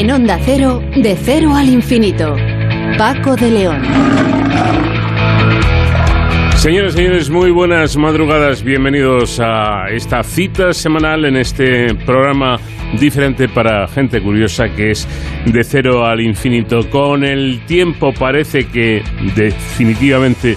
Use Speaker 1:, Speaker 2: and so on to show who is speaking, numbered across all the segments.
Speaker 1: En Onda Cero, de cero al infinito. Paco de León.
Speaker 2: Señoras y señores, muy buenas madrugadas. Bienvenidos a esta cita semanal en este programa diferente para gente curiosa que es de cero al infinito. Con el tiempo parece que definitivamente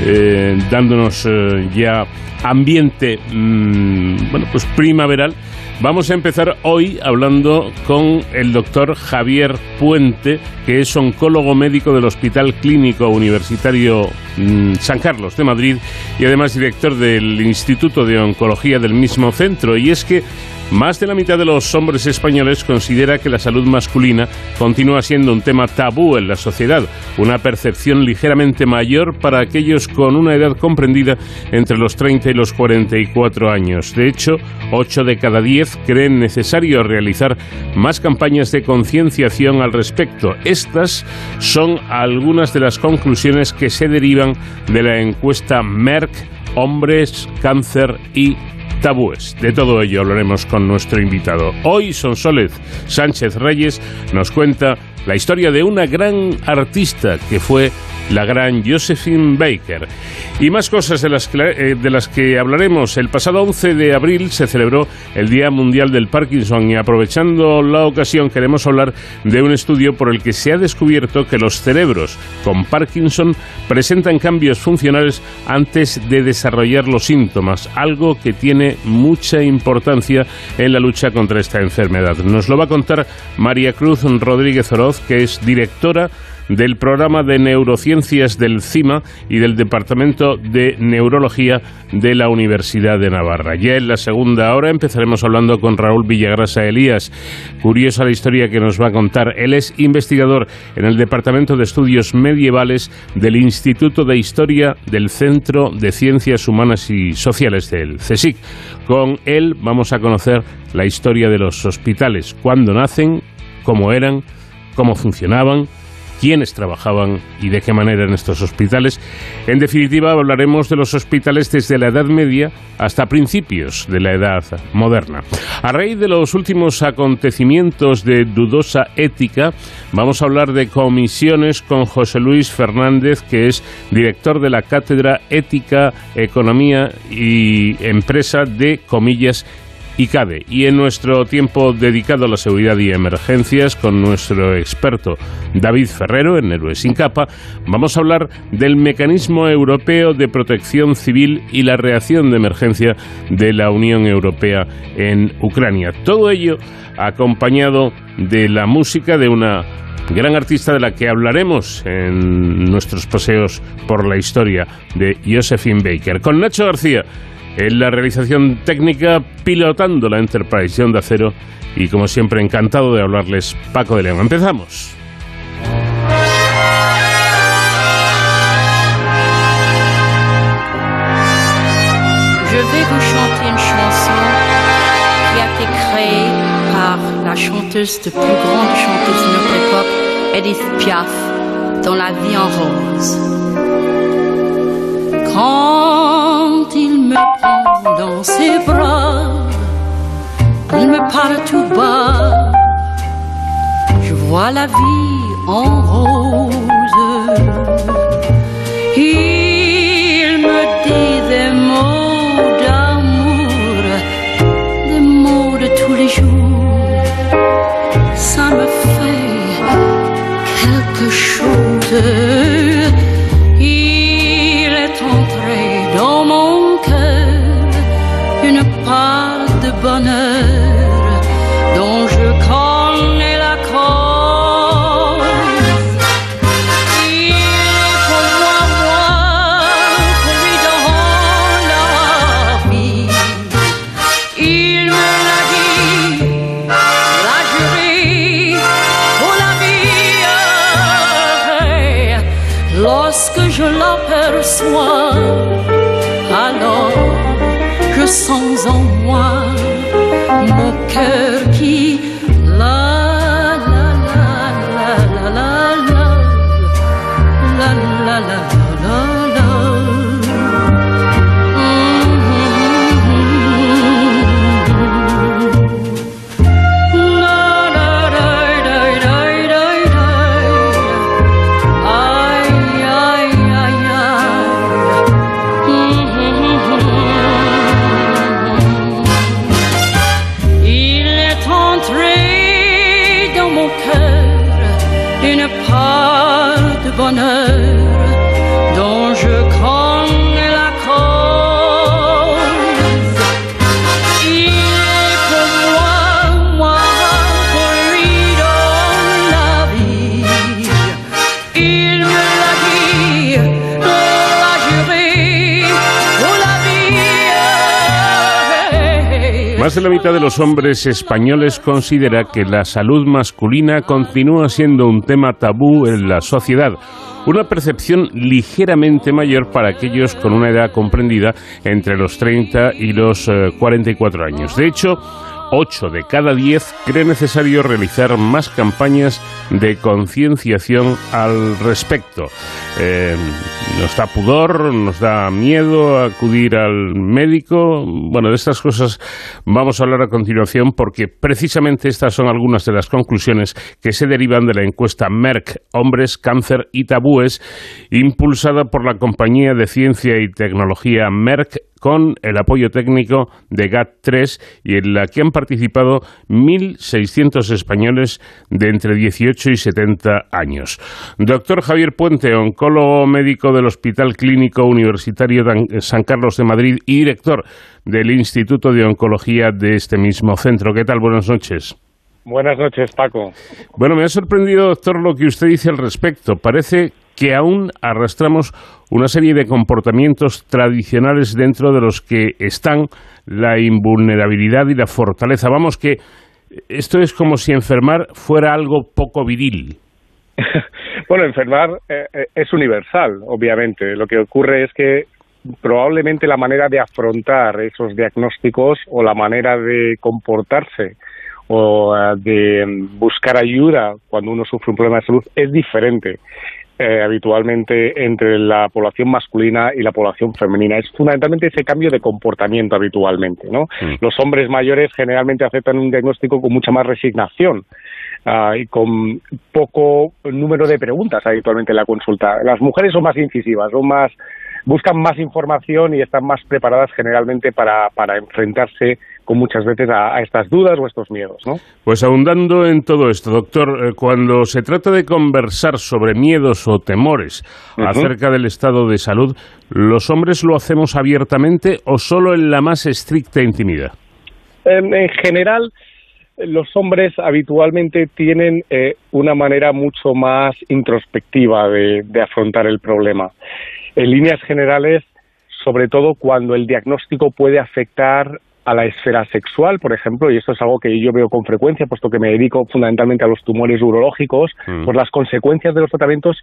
Speaker 2: eh, dándonos eh, ya ambiente, mm, bueno, pues primaveral. Vamos a empezar hoy hablando con el doctor Javier Puente, que es oncólogo médico del Hospital Clínico Universitario mm, San Carlos de Madrid y además director del Instituto de Oncología del mismo centro. Y es que más de la mitad de los hombres españoles considera que la salud masculina continúa siendo un tema tabú en la sociedad, una percepción ligeramente mayor para aquellos con una edad comprendida entre los 30 y los 44 años. De hecho, 8 de cada 10 creen necesario realizar más campañas de concienciación al respecto. Estas son algunas de las conclusiones que se derivan de la encuesta Merck Hombres, Cáncer y tabúes. De todo ello hablaremos con nuestro invitado. Hoy Sonsoles Sánchez Reyes nos cuenta la historia de una gran artista que fue la gran Josephine Baker. Y más cosas de las, que, eh, de las que hablaremos. El pasado 11 de abril se celebró el Día Mundial del Parkinson y aprovechando la ocasión queremos hablar de un estudio por el que se ha descubierto que los cerebros con Parkinson presentan cambios funcionales antes de desarrollar los síntomas, algo que tiene mucha importancia en la lucha contra esta enfermedad. Nos lo va a contar María Cruz Rodríguez Oroz, que es directora del programa de neurociencias del CIMA y del Departamento de Neurología de la Universidad de Navarra. Ya en la segunda hora empezaremos hablando con Raúl Villagrasa Elías. Curiosa la historia que nos va a contar. Él es investigador en el Departamento de Estudios Medievales del Instituto de Historia del Centro de Ciencias Humanas y Sociales del CSIC. Con él vamos a conocer la historia de los hospitales, cuándo nacen, cómo eran, cómo funcionaban, quiénes trabajaban y de qué manera en estos hospitales. En definitiva, hablaremos de los hospitales desde la Edad Media hasta principios de la Edad Moderna. A raíz de los últimos acontecimientos de dudosa ética, vamos a hablar de comisiones con José Luis Fernández, que es director de la Cátedra Ética, Economía y Empresa de Comillas y en nuestro tiempo dedicado a la seguridad y emergencias, con nuestro experto David Ferrero en Héroes sin capa, vamos a hablar del mecanismo europeo de protección civil y la reacción de emergencia de la Unión Europea en Ucrania. Todo ello acompañado de la música de una gran artista de la que hablaremos en nuestros paseos por la historia de Josephine Baker. Con Nacho García en la realización técnica, pilotando la Enterprise de Acero. Y como siempre, encantado de hablarles Paco de León. Empezamos.
Speaker 3: Chanson qui a été créée par la chanteuse de plus grande chanteuse de notre époque, Edith Piaf, dans La vie en rose. Quand me tout bas. Je vois la vie en rose. Il me dit des mots d'amour, des mots de tous les jours. Ça me fait quelque chose. Il la
Speaker 2: mitad de los hombres españoles considera que la salud masculina continúa siendo un tema tabú en la sociedad, una percepción ligeramente mayor para aquellos con una edad comprendida entre los 30 y los 44 eh, años. De hecho, 8 de cada 10 cree necesario realizar más campañas de concienciación al respecto. Eh, nos da pudor, nos da miedo acudir al médico. Bueno, de estas cosas vamos a hablar a continuación porque precisamente estas son algunas de las conclusiones que se derivan de la encuesta Merck, Hombres, Cáncer y Tabúes, impulsada por la compañía de ciencia y tecnología Merck con el apoyo técnico de GAT3 y en la que han participado 1.600 españoles de entre 18 y 70 años. Doctor Javier Puente, oncólogo médico del Hospital Clínico Universitario San Carlos de Madrid y director del Instituto de Oncología de este mismo centro. ¿Qué tal? Buenas noches.
Speaker 4: Buenas noches, Paco.
Speaker 2: Bueno, me ha sorprendido, doctor, lo que usted dice al respecto. Parece que aún arrastramos una serie de comportamientos tradicionales dentro de los que están la invulnerabilidad y la fortaleza. Vamos, que esto es como si enfermar fuera algo poco viril.
Speaker 4: bueno, enfermar eh, eh, es universal, obviamente. Lo que ocurre es que probablemente la manera de afrontar esos diagnósticos o la manera de comportarse o eh, de buscar ayuda cuando uno sufre un problema de salud es diferente. Eh, habitualmente entre la población masculina y la población femenina. Es fundamentalmente ese cambio de comportamiento habitualmente. ¿no? Mm. Los hombres mayores generalmente aceptan un diagnóstico con mucha más resignación. Ah, y con poco número de preguntas habitualmente en la consulta. Las mujeres son más incisivas, son más buscan más información y están más preparadas generalmente para, para enfrentarse con muchas veces a, estas dudas o estos miedos. ¿no?
Speaker 2: Pues ahondando en todo esto, doctor, eh, cuando se trata de conversar sobre miedos o temores acerca del estado de salud, ¿los hombres lo hacemos abiertamente o solo en la más estricta intimidad?
Speaker 4: En, general, los hombres habitualmente tienen eh, una manera mucho más introspectiva de, de afrontar el problema. En líneas generales, sobre todo cuando el diagnóstico puede afectar a la esfera sexual, por ejemplo, y esto es algo que yo veo con frecuencia, puesto que me dedico fundamentalmente a los tumores urológicos, mm. pues las consecuencias de los tratamientos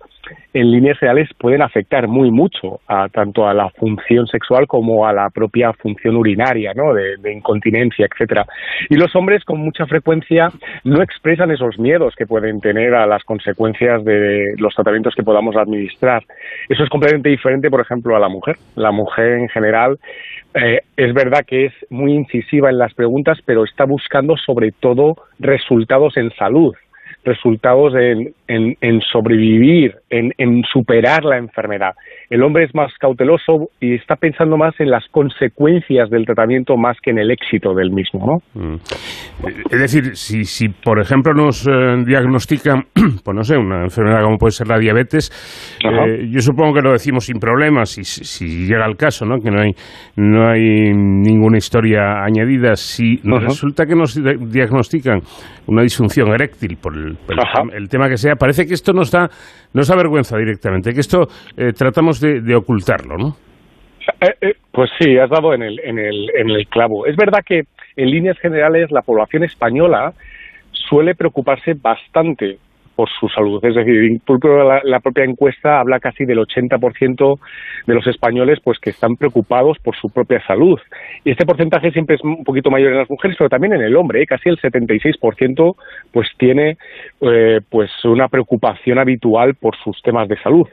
Speaker 4: en líneas reales pueden afectar muy mucho a, tanto a la función sexual como a la propia función urinaria, ¿no? de, de incontinencia, etcétera. Y los hombres con mucha frecuencia no expresan esos miedos que pueden tener a las consecuencias de los tratamientos que podamos administrar. Eso es completamente diferente, por ejemplo, a la mujer. La mujer en general eh, es verdad que es muy incisiva en las preguntas, pero está buscando sobre todo resultados en salud resultados en, en, sobrevivir, en, en, superar la enfermedad. El hombre es más cauteloso y está pensando más en las consecuencias del tratamiento más que en el éxito del mismo, ¿no? Mm.
Speaker 2: Es decir, si, si por ejemplo nos eh, diagnostican, pues no sé, una enfermedad como puede ser la diabetes, eh, yo supongo que lo decimos sin problemas, si, si llega el caso, ¿no? Que no hay, no hay ninguna historia añadida. Si resulta que nos diagnostican una disfunción eréctil por el el, tema que sea, parece que esto nos da, nos da vergüenza directamente, que esto eh, tratamos de, ocultarlo, ¿no?
Speaker 4: Eh, eh, pues sí, has dado en el, en, el, en el clavo. Es verdad que en líneas generales la población española suele preocuparse bastante por su salud. Es decir, la, la propia encuesta habla casi del 80% de los españoles pues que están preocupados por su propia salud. Y este porcentaje siempre es un poquito mayor en las mujeres, pero también en el hombre. ¿eh? Casi el 76% pues tiene eh, pues una preocupación habitual por sus temas de salud.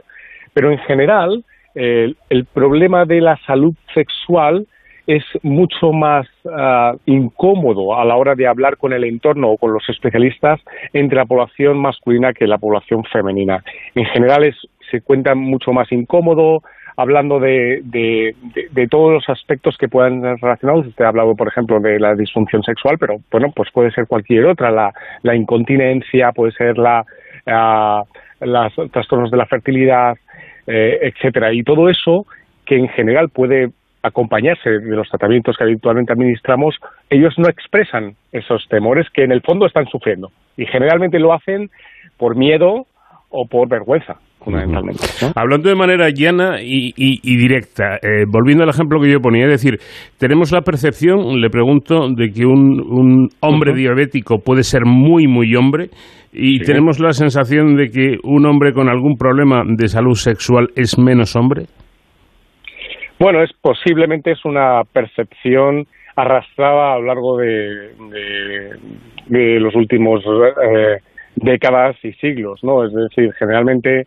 Speaker 4: Pero en general, el problema de la salud sexual es mucho más ah, incómodo a la hora de hablar con el entorno o con los especialistas entre la población masculina que la población femenina. En general se cuenta mucho más incómodo, hablando de, de, todos los aspectos que puedan ser relacionados. Usted ha hablado, por ejemplo, de la disfunción sexual, pero bueno, pues puede ser cualquier otra, la, la incontinencia, puede ser la, uh, los trastornos de la fertilidad, eh, etcétera. Y todo eso que en general puede acompañarse de los tratamientos que habitualmente administramos, ellos no expresan esos temores que en el fondo están sufriendo. Y generalmente lo hacen por miedo o por vergüenza. fundamentalmente.
Speaker 2: Hablando de manera llana y, directa, eh, volviendo al ejemplo que yo ponía, es decir, tenemos la percepción, le pregunto, de que un, hombre diabético puede ser muy, muy hombre y tenemos la sensación de que un hombre con algún problema de salud sexual es menos hombre.
Speaker 4: Bueno, es posiblemente es una percepción arrastrada a lo largo de, los últimos eh, décadas y siglos, ¿no? Es decir, generalmente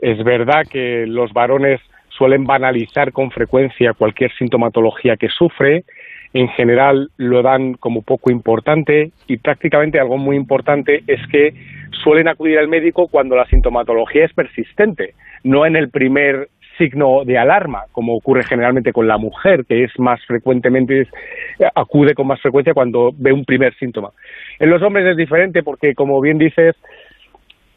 Speaker 4: es verdad que los varones suelen banalizar con frecuencia cualquier sintomatología que sufre, en general lo dan como poco importante y prácticamente algo muy importante es que suelen acudir al médico cuando la sintomatología es persistente, no en el primer signo de alarma, como ocurre generalmente con la mujer, que es más frecuentemente, acude con más frecuencia cuando ve un primer síntoma. En los hombres es diferente porque, como bien dices,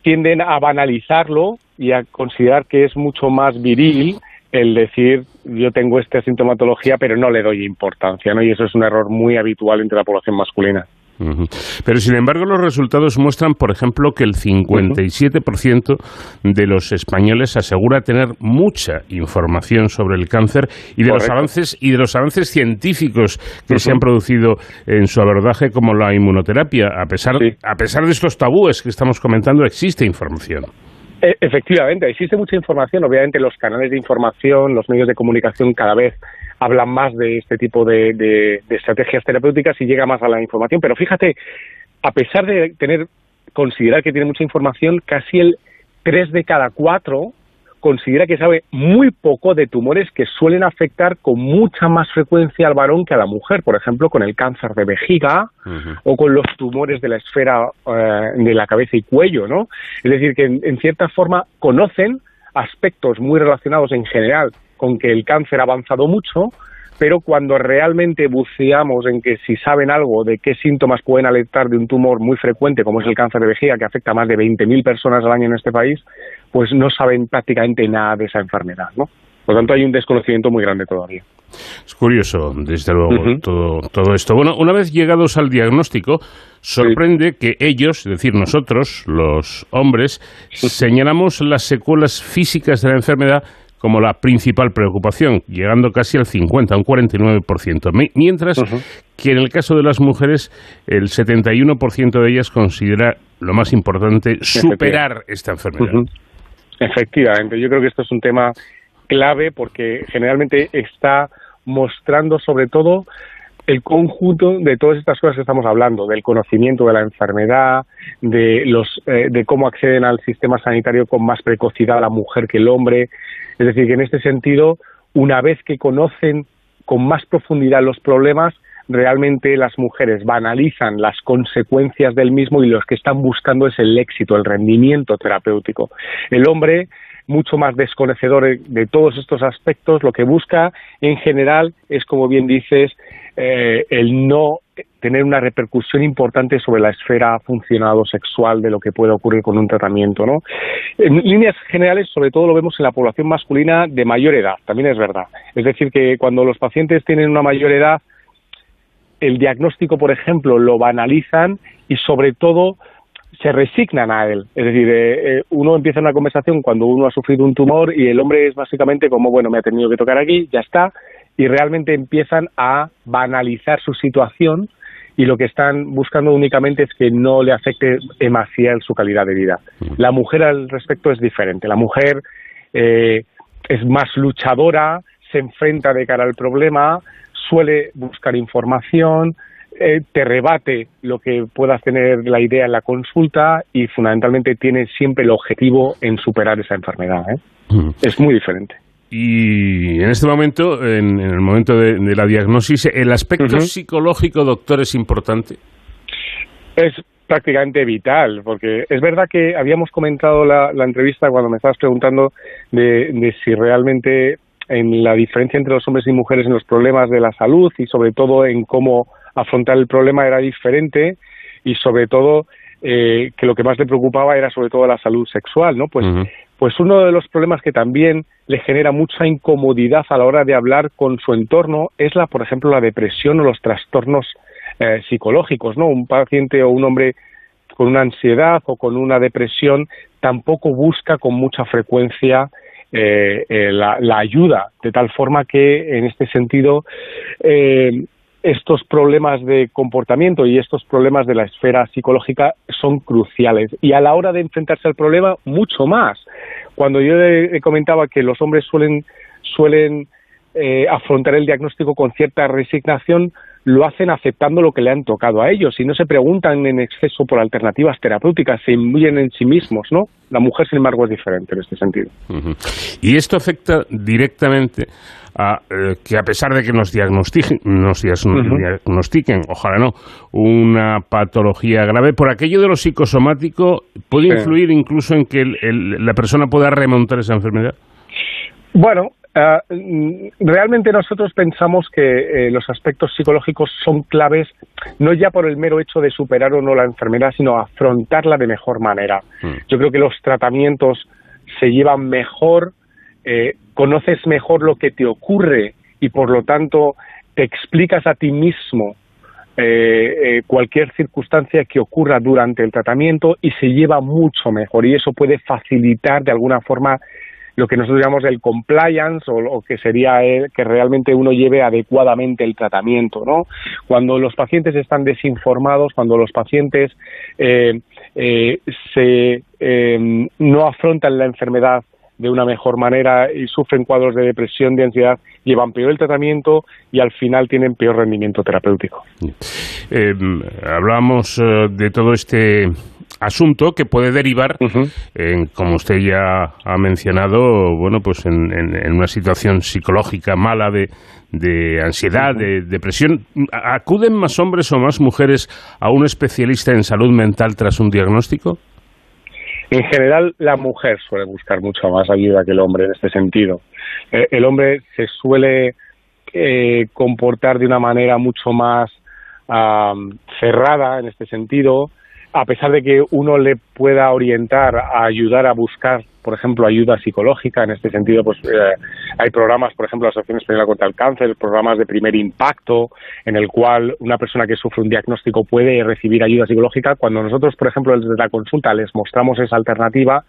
Speaker 4: tienden a banalizarlo y a considerar que es mucho más viril el decir yo tengo esta sintomatología pero no le doy importancia, ¿no? Y eso es un error muy habitual entre la población masculina.
Speaker 2: Pero sin embargo los resultados muestran, por ejemplo, que el 57% de los españoles asegura tener mucha información sobre el cáncer y de los avances y de los avances científicos que se han producido en su abordaje como la inmunoterapia, a pesar a pesar de estos tabúes que estamos comentando, existe información.
Speaker 4: E, efectivamente, existe mucha información. Obviamente los canales de información, los medios de comunicación cada vez hablan más de este tipo de, estrategias terapéuticas y llega más a la información. Pero fíjate, a pesar de tener considerar que tiene mucha información, casi el 3 de cada 4 considera que sabe muy poco de tumores que suelen afectar con mucha más frecuencia al varón que a la mujer, por ejemplo, con el cáncer de vejiga o con los tumores de la esfera eh, de la cabeza y cuello, ¿no? Es decir, que en, cierta forma conocen aspectos muy relacionados en general con que el cáncer ha avanzado mucho, pero cuando realmente buceamos en que si saben algo de qué síntomas pueden alertar de un tumor muy frecuente, como es el cáncer de vejiga, que afecta a más de 20.000 personas al año en este país, pues no saben prácticamente nada de esa enfermedad, ¿no? Por lo tanto, hay un desconocimiento muy grande todavía.
Speaker 2: Es curioso, desde luego, todo, esto. Bueno, una vez llegados al diagnóstico, sorprende que ellos, es decir, nosotros, los hombres, señalamos las secuelas físicas de la enfermedad como la principal preocupación, llegando casi al 50, un 49%. Mientras que en el caso de las mujeres, el 71% de ellas considera lo más importante superar esta enfermedad.
Speaker 4: Efectivamente, yo creo que esto es un tema clave porque generalmente está mostrando sobre todo el conjunto de todas estas cosas que estamos hablando, del conocimiento de la enfermedad, de, los, eh, de cómo acceden al sistema sanitario con más precocidad la mujer que el hombre. Es decir, que en este sentido, una vez que conocen con más profundidad los problemas, realmente las mujeres banalizan las consecuencias del mismo y los que están buscando es el éxito, el rendimiento terapéutico. El hombre mucho más desconocedor de todos estos aspectos, lo que busca en general es, como bien dices, eh, el no tener una repercusión importante sobre la esfera funcionado sexual de lo que puede ocurrir con un tratamiento. ¿no? En líneas generales, sobre todo lo vemos en la población masculina de mayor edad, también es verdad. Es decir, que cuando los pacientes tienen una mayor edad, el diagnóstico, por ejemplo, lo banalizan y sobre todo se resignan a él. Es decir, eh, eh, uno empieza una conversación cuando uno ha sufrido un tumor y el hombre es básicamente como, bueno, me ha tenido que tocar aquí, ya está, y realmente empiezan a banalizar su situación y lo que están buscando únicamente es que no le afecte demasiado su calidad de vida. La mujer al respecto es diferente. La mujer eh, es más luchadora, se enfrenta de cara al problema, suele buscar información, eh, te rebate lo que puedas tener la idea en la consulta y fundamentalmente tiene siempre el objetivo en superar esa enfermedad. ¿eh? Es muy diferente.
Speaker 2: Y en este momento, en, el momento de, la diagnosis, ¿el aspecto psicológico, doctor, es importante?
Speaker 4: Es prácticamente vital, porque es verdad que habíamos comentado la, la entrevista cuando me estabas preguntando de, de si realmente en la diferencia entre los hombres y mujeres en los problemas de la salud y sobre todo en cómo afrontar el problema era diferente y sobre todo eh, que lo que más le preocupaba era sobre todo la salud sexual, ¿no? Pues, pues uno de los problemas que también le genera mucha incomodidad a la hora de hablar con su entorno es la, por ejemplo, la depresión o los trastornos eh, psicológicos, ¿no? Un paciente o un hombre con una ansiedad o con una depresión tampoco busca con mucha frecuencia eh, eh, la, ayuda, de tal forma que en este sentido estos problemas de comportamiento y estos problemas de la esfera psicológica son cruciales. Y a la hora de enfrentarse al problema, mucho más. Cuando yo comentaba que los hombres suelen, suelen eh, afrontar el diagnóstico con cierta resignación, lo hacen aceptando lo que le han tocado a ellos y no se preguntan en exceso por alternativas terapéuticas, se imbuyen en sí mismos, ¿no? La mujer, sin embargo, es diferente en este sentido.
Speaker 2: Y esto afecta directamente a eh, que a pesar de que nos diagnostiquen, nos diagnostiquen, ojalá no, una patología grave, por aquello de lo psicosomático, ¿puede influir incluso en que la persona pueda remontar esa enfermedad?
Speaker 4: Bueno, Ah, mm, realmente nosotros pensamos que eh, los aspectos psicológicos son claves no ya por el mero hecho de superar o no la enfermedad, sino afrontarla de mejor manera. Hmm. Yo creo que los tratamientos se llevan mejor, eh, conoces mejor lo que te ocurre y por lo tanto te explicas a ti mismo eh, cualquier circunstancia que ocurra durante el tratamiento y se lleva mucho mejor y eso puede facilitar de alguna forma lo que nosotros llamamos el compliance o, que sería que realmente uno lleve adecuadamente el tratamiento, ¿no? Cuando los pacientes están desinformados, cuando los pacientes eh, eh, se, em, no afrontan la enfermedad de una mejor manera y sufren cuadros de depresión, de ansiedad, llevan peor el tratamiento y al final tienen peor rendimiento terapéutico.
Speaker 2: Eh, hablamos de todo este asunto que puede derivar, en, como usted ya ha mencionado, bueno, pues en, una situación psicológica mala de, de ansiedad, de depresión. ¿Acuden más hombres o más mujeres a un especialista en salud mental tras un diagnóstico?
Speaker 4: En general, la mujer suele buscar mucho más ayuda que el hombre en este sentido. Eh, el hombre se suele eh, comportar de una manera mucho más cerrada en este sentido, a pesar de que uno le pueda orientar a ayudar a buscar, por ejemplo, ayuda psicológica, en este sentido, pues eh, hay programas, por ejemplo, la Asociación Española contra el Cáncer, programas de primer impacto, en el cual una persona que sufre un diagnóstico puede recibir ayuda psicológica. Cuando nosotros, por ejemplo, desde la consulta les mostramos esa alternativa,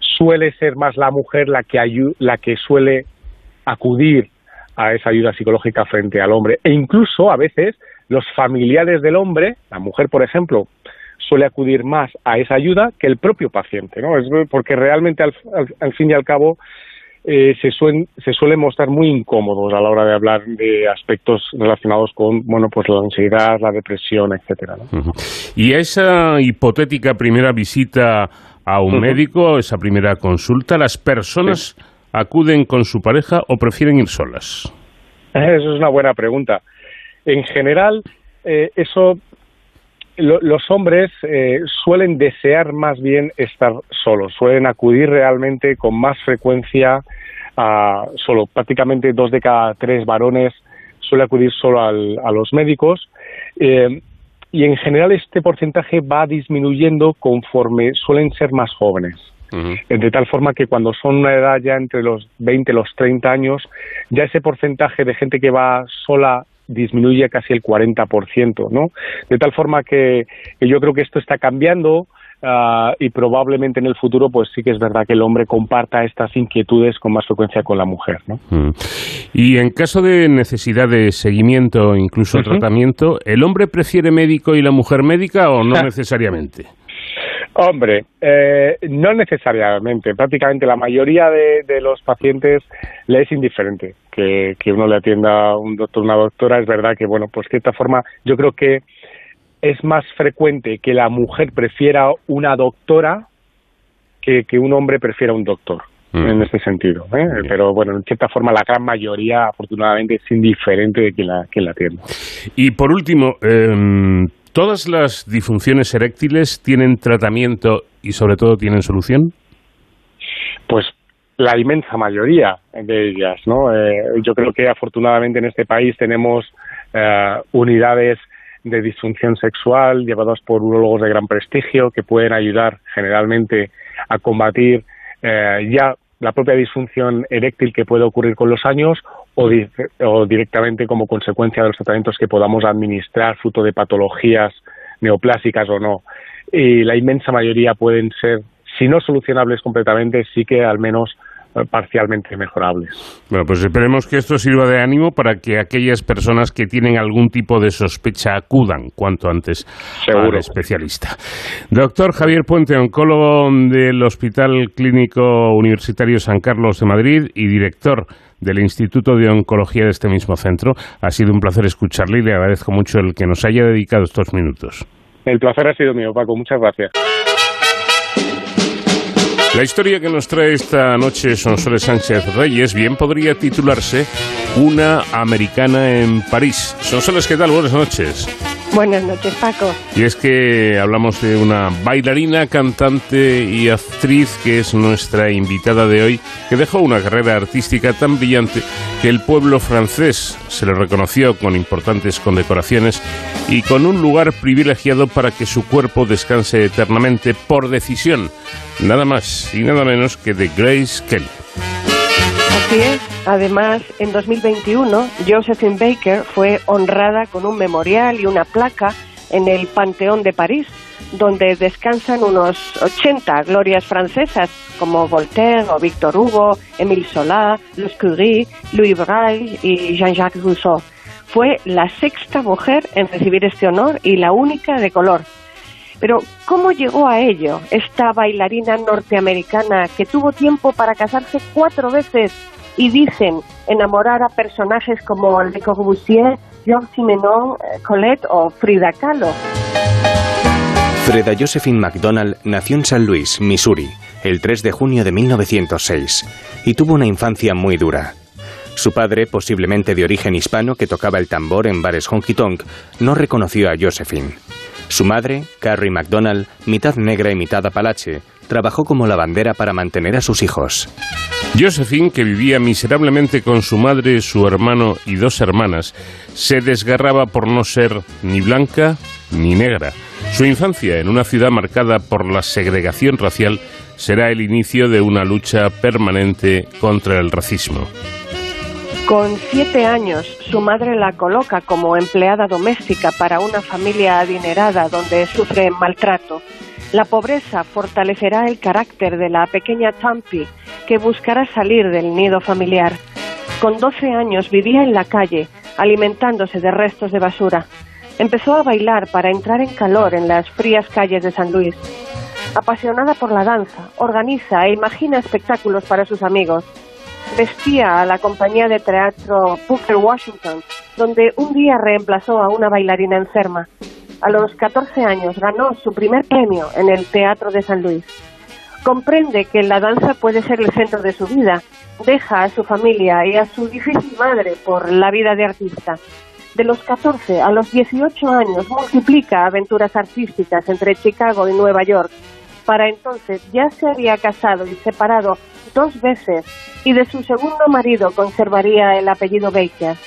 Speaker 4: suele ser más la mujer la que, la que suele acudir a esa ayuda psicológica frente al hombre. E incluso, a veces, los familiares del hombre, la mujer, por ejemplo, suele acudir más a esa ayuda que el propio paciente, ¿no? Es porque realmente al, fin y al cabo eh, se, suelen, se suelen mostrar muy incómodos a la hora de hablar de aspectos relacionados con bueno pues la ansiedad, la depresión, etcétera.
Speaker 2: Y esa hipotética primera visita a un médico, esa primera consulta, las personas acuden con su pareja o prefieren ir solas.
Speaker 4: Esa es una buena pregunta. En general, eh, eso los hombres eh, suelen desear más bien estar solos, suelen acudir realmente con más frecuencia a solo. Prácticamente dos de cada tres varones suele acudir solo a los médicos. Eh, y en general este porcentaje va disminuyendo conforme suelen ser más jóvenes. De tal forma que cuando son una edad ya entre los 20 y los 30 años, ya ese porcentaje de gente que va sola disminuye casi el 40%, ¿no? De tal forma que, yo creo que esto está cambiando ah, y probablemente en el futuro pues sí que es verdad que el hombre comparta estas inquietudes con más frecuencia con la mujer, ¿no? Mm.
Speaker 2: Y en caso de necesidad de seguimiento, incluso tratamiento, ¿el hombre prefiere médico y la mujer médica o no necesariamente?
Speaker 4: Hombre, eh, no necesariamente. Prácticamente la mayoría de, los pacientes le es indiferente que, uno le atienda a un doctor o una doctora. Es verdad que, bueno, pues de cierta forma, yo creo que es más frecuente que la mujer prefiera una doctora que, que un hombre prefiera un doctor mm. en este sentido. ¿eh? Pero bueno, en cierta forma la gran mayoría afortunadamente es indiferente de quien la, quien la atienda.
Speaker 2: Y por último, eh, ¿Todas las disfunciones eréctiles tienen tratamiento y sobre todo tienen solución?
Speaker 4: Pues la inmensa mayoría de ellas, ¿no? Eh, yo creo que afortunadamente en este país tenemos eh, unidades de disfunción sexual llevadas por urólogos de gran prestigio que pueden ayudar generalmente a combatir eh, ya la propia disfunción eréctil que puede ocurrir con los años o, directamente como consecuencia de los tratamientos que podamos administrar fruto de patologías neoplásicas o no. Y la inmensa mayoría pueden ser si no solucionables completamente, sí que al menos parcialmente mejorables.
Speaker 2: Bueno, pues esperemos que esto sirva de ánimo para que aquellas personas que tienen algún tipo de sospecha acudan cuanto antes al especialista. Doctor Javier Puente, oncólogo del Hospital Clínico Universitario San Carlos de Madrid y director del Instituto de Oncología de este mismo centro. Ha sido un placer escucharle y le agradezco mucho el que nos haya dedicado estos minutos.
Speaker 4: El placer ha sido mío, Paco. Muchas gracias.
Speaker 2: La historia que nos trae esta noche Sonsoles Sánchez Reyes bien podría titularse Una americana en París. Sonsoles, ¿qué tal? Buenas noches.
Speaker 5: Buenas noches, Paco.
Speaker 2: Y es que hablamos de una bailarina, cantante y actriz que es nuestra invitada de hoy, que dejó una carrera artística tan brillante que el pueblo francés se le reconoció con importantes condecoraciones y con un lugar privilegiado para que su cuerpo descanse eternamente por decisión, nada más y nada menos que de Grace Kelly.
Speaker 5: Así es. Además, en 2021, Josephine Baker fue honrada con un memorial y una placa en el Panteón de París, donde descansan unos 80 glorias francesas como Voltaire o Victor Hugo, Émile Zola, Louis Curie, Louis Braille y Jean-Jacques Rousseau. Fue la sexta mujer en recibir este honor y la única de color. Pero, ¿cómo llegó a ello esta bailarina norteamericana que tuvo tiempo para casarse cuatro veces y dicen enamorar a personajes como Le Corbusier, Georges Simenon, eh, Colette o Frida Kahlo?
Speaker 6: Freda Josephine MacDonald nació en San Luis, Missouri, el 3 de junio de 1906 y tuvo una infancia muy dura. Su padre, posiblemente de origen hispano que tocaba el tambor en bares honky tonk, no reconoció a Josephine. Su madre, Carrie MacDonald, mitad negra y mitad apalache, trabajó como lavandera para mantener a sus hijos.
Speaker 2: Josephine, que vivía miserablemente con su madre, su hermano y dos hermanas, se desgarraba por no ser ni blanca ni negra. Su infancia en una ciudad marcada por la segregación racial será el inicio de una lucha permanente contra el racismo.
Speaker 5: Con siete años, su madre la coloca como empleada doméstica para una familia adinerada donde sufre maltrato. La pobreza fortalecerá el carácter de la pequeña Tampi, que buscará salir del nido familiar. Con 12 años vivía en la calle, alimentándose de restos de basura. Empezó a bailar para entrar en calor en las frías calles de San Luis. Apasionada por la danza, organiza e imagina espectáculos para sus amigos vestía a la compañía de teatro Booker Washington, donde un día reemplazó a una bailarina enferma. A los 14 años ganó su primer premio en el Teatro de San Luis. Comprende que la danza puede ser el centro de su vida. Deja a su familia y a su difícil madre por la vida de artista. De los 14 a los 18 años multiplica aventuras artísticas entre Chicago y Nueva York. Para entonces ya se había casado y separado dos veces y de su segundo marido conservaría el apellido Baker.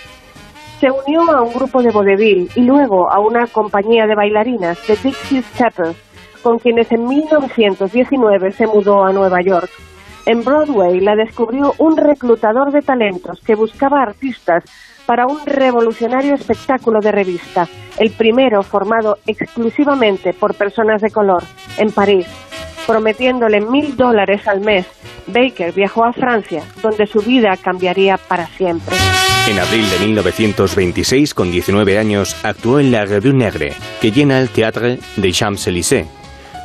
Speaker 5: Se unió a un grupo de vodevil y luego a una compañía de bailarinas de Dixie Steppers, con quienes en 1919 se mudó a Nueva York. En Broadway la descubrió un reclutador de talentos que buscaba artistas para un revolucionario espectáculo de revista, el primero formado exclusivamente por personas de color, en París prometiéndole mil dólares al mes. Baker viajó a Francia, donde su vida cambiaría para siempre.
Speaker 6: En abril de 1926, con 19 años, actuó en La Revue Negre, que llena el Théâtre des Champs-Élysées.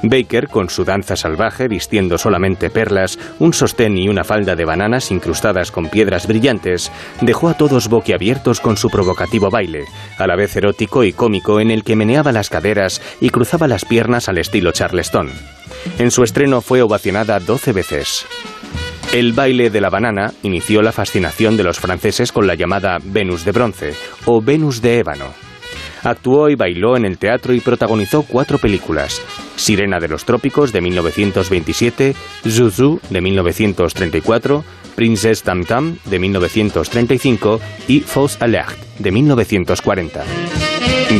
Speaker 6: Baker, con su danza salvaje, vistiendo solamente perlas, un sostén y una falda de bananas incrustadas con piedras brillantes, dejó a todos boquiabiertos con su provocativo baile, a la vez erótico y cómico en el que meneaba las caderas y cruzaba las piernas al estilo charleston. En su estreno fue ovacionada 12 veces. El baile de la banana inició la fascinación de los franceses con la llamada Venus de bronce o Venus de ébano. Actuó y bailó en el teatro y protagonizó cuatro películas. Sirena de los Trópicos de 1927, Zuzu de 1934, Princess Tam Tam de 1935 y Fausse Alert de 1940.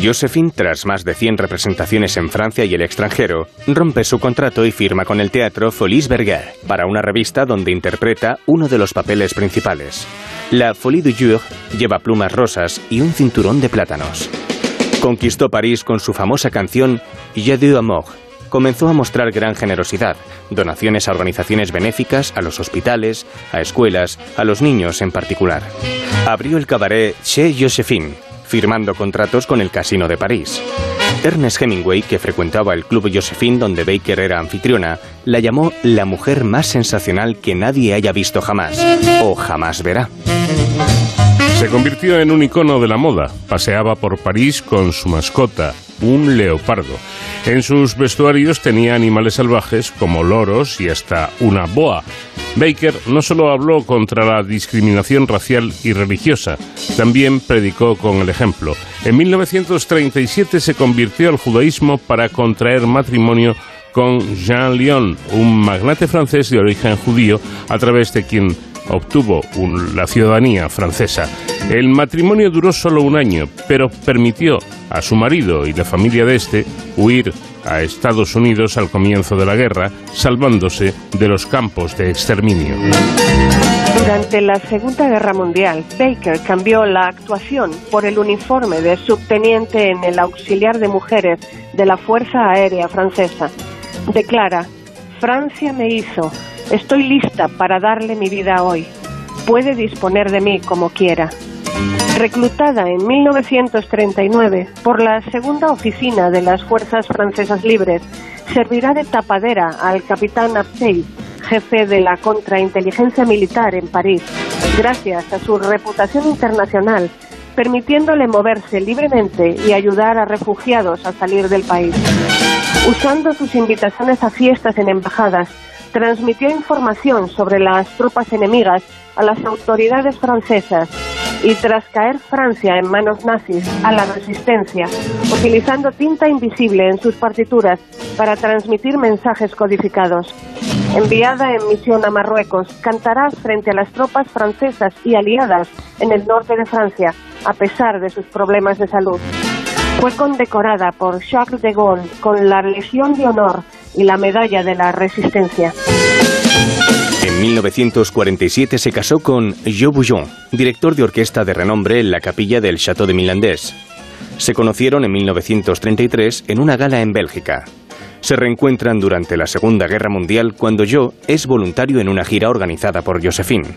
Speaker 6: Josephine, tras más de 100 representaciones en Francia y el extranjero, rompe su contrato y firma con el teatro Folies Berger para una revista donde interpreta uno de los papeles principales. La Folie du Jour lleva plumas rosas y un cinturón de plátanos. Conquistó París con su famosa canción Je du amour, comenzó a mostrar gran generosidad, donaciones a organizaciones benéficas, a los hospitales, a escuelas, a los niños en particular. Abrió el cabaret Chez Josephine, firmando contratos con el Casino de París. Ernest Hemingway, que frecuentaba el Club Josephine donde Baker era anfitriona, la llamó la mujer más sensacional que nadie haya visto jamás o jamás verá.
Speaker 2: Se convirtió en un icono de la moda. Paseaba por París con su mascota, un leopardo. En sus vestuarios tenía animales salvajes como loros y hasta una boa. Baker no solo habló contra la discriminación racial y religiosa, también predicó con el ejemplo. En 1937 se convirtió al judaísmo para contraer matrimonio con Jean Lyon, un magnate francés de origen judío, a través de quien obtuvo la ciudadanía francesa. El matrimonio duró solo un año, pero permitió a su marido y la familia de este huir a Estados Unidos al comienzo de la guerra, salvándose de los campos de exterminio.
Speaker 5: Durante la Segunda Guerra Mundial, Baker cambió la actuación por el uniforme de subteniente en el auxiliar de mujeres de la Fuerza Aérea Francesa. Declara, Francia me hizo, estoy lista para darle mi vida hoy. Puede disponer de mí como quiera. Reclutada en 1939 por la segunda oficina de las Fuerzas Francesas Libres, servirá de tapadera al capitán Absey, jefe de la contrainteligencia militar en París, gracias a su reputación internacional, permitiéndole moverse libremente y ayudar a refugiados a salir del país. Usando sus invitaciones a fiestas en embajadas, transmitió información sobre las tropas enemigas a las autoridades francesas y tras caer Francia en manos nazis a la resistencia, utilizando tinta invisible en sus partituras para transmitir mensajes codificados. Enviada en misión a Marruecos, cantará frente a las tropas francesas y aliadas en el norte de Francia, a pesar de sus problemas de salud. Fue condecorada por Charles de Gaulle con la Legión de Honor y la Medalla de la Resistencia.
Speaker 6: En 1947 se casó con Jo Bouillon, director de orquesta de renombre en la capilla del Château de Milandés. Se conocieron en 1933 en una gala en Bélgica. Se reencuentran durante la Segunda Guerra Mundial cuando Jo es voluntario en una gira organizada por Josephine.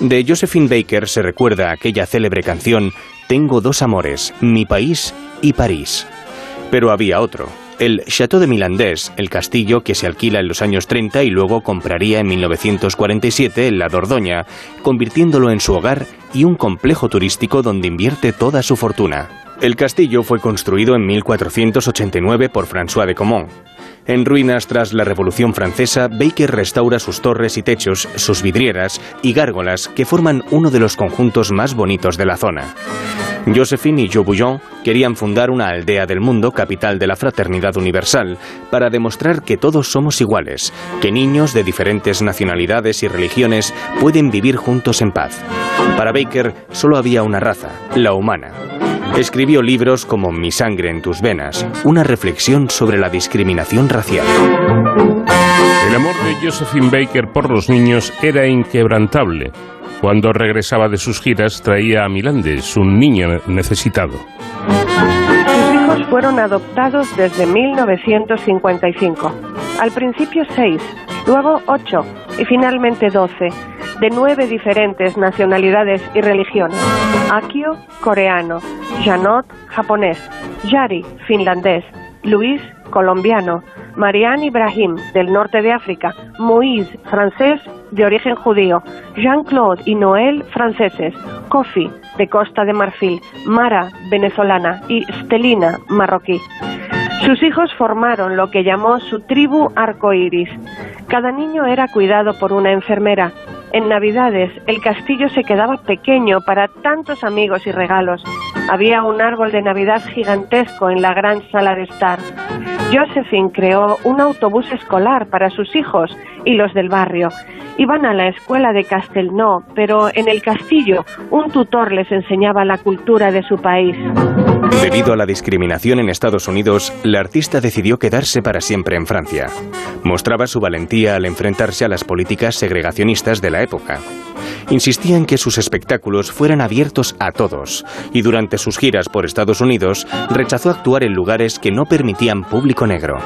Speaker 6: De Josephine Baker se recuerda aquella célebre canción Tengo dos amores, mi país y París. Pero había otro, el Château de Milandés, el castillo que se alquila en los años 30 y luego compraría en 1947 en la Dordoña, convirtiéndolo en su hogar y un complejo turístico donde invierte toda su fortuna. El castillo fue construido en 1489 por François de Comont. En ruinas tras la Revolución Francesa, Baker restaura sus torres y techos, sus vidrieras y gárgolas que forman uno de los conjuntos más bonitos de la zona. Josephine y Joe Bouillon querían fundar una aldea del mundo, capital de la fraternidad universal, para demostrar que todos somos iguales, que niños de diferentes nacionalidades y religiones pueden vivir juntos en paz. Para Baker solo había una raza, la humana. Escribió libros como Mi sangre en tus venas, una reflexión sobre la discriminación racial.
Speaker 2: El amor de Josephine Baker por los niños era inquebrantable. Cuando regresaba de sus giras traía a Milandes un niño necesitado.
Speaker 5: Sus hijos fueron adoptados desde 1955. Al principio seis, luego ocho y finalmente doce, de nueve diferentes nacionalidades y religiones. Akio, coreano, Janot, japonés, Yari, finlandés, Luis, colombiano, Marianne Ibrahim, del norte de África, Moïse, francés de origen judío, Jean-Claude y Noël, franceses, Kofi, de Costa de Marfil, Mara, venezolana. Y Stelina, marroquí. Sus hijos formaron lo que llamó su tribu arcoíris. Cada niño era cuidado por una enfermera. En Navidades el castillo se quedaba pequeño para tantos amigos y regalos. Había un árbol de Navidad gigantesco en la gran sala de estar. Josephine creó un autobús escolar para sus hijos y los del barrio. Iban a la escuela de Castelnau, pero en el castillo un tutor les enseñaba la cultura de su país.
Speaker 6: Debido a la discriminación en Estados Unidos, la artista decidió quedarse para siempre en Francia. Mostraba su valentía al enfrentarse a las políticas segregacionistas de la época. Insistía en que sus espectáculos fueran abiertos a todos y durante sus giras por Estados Unidos rechazó actuar en lugares que no permitían público negro.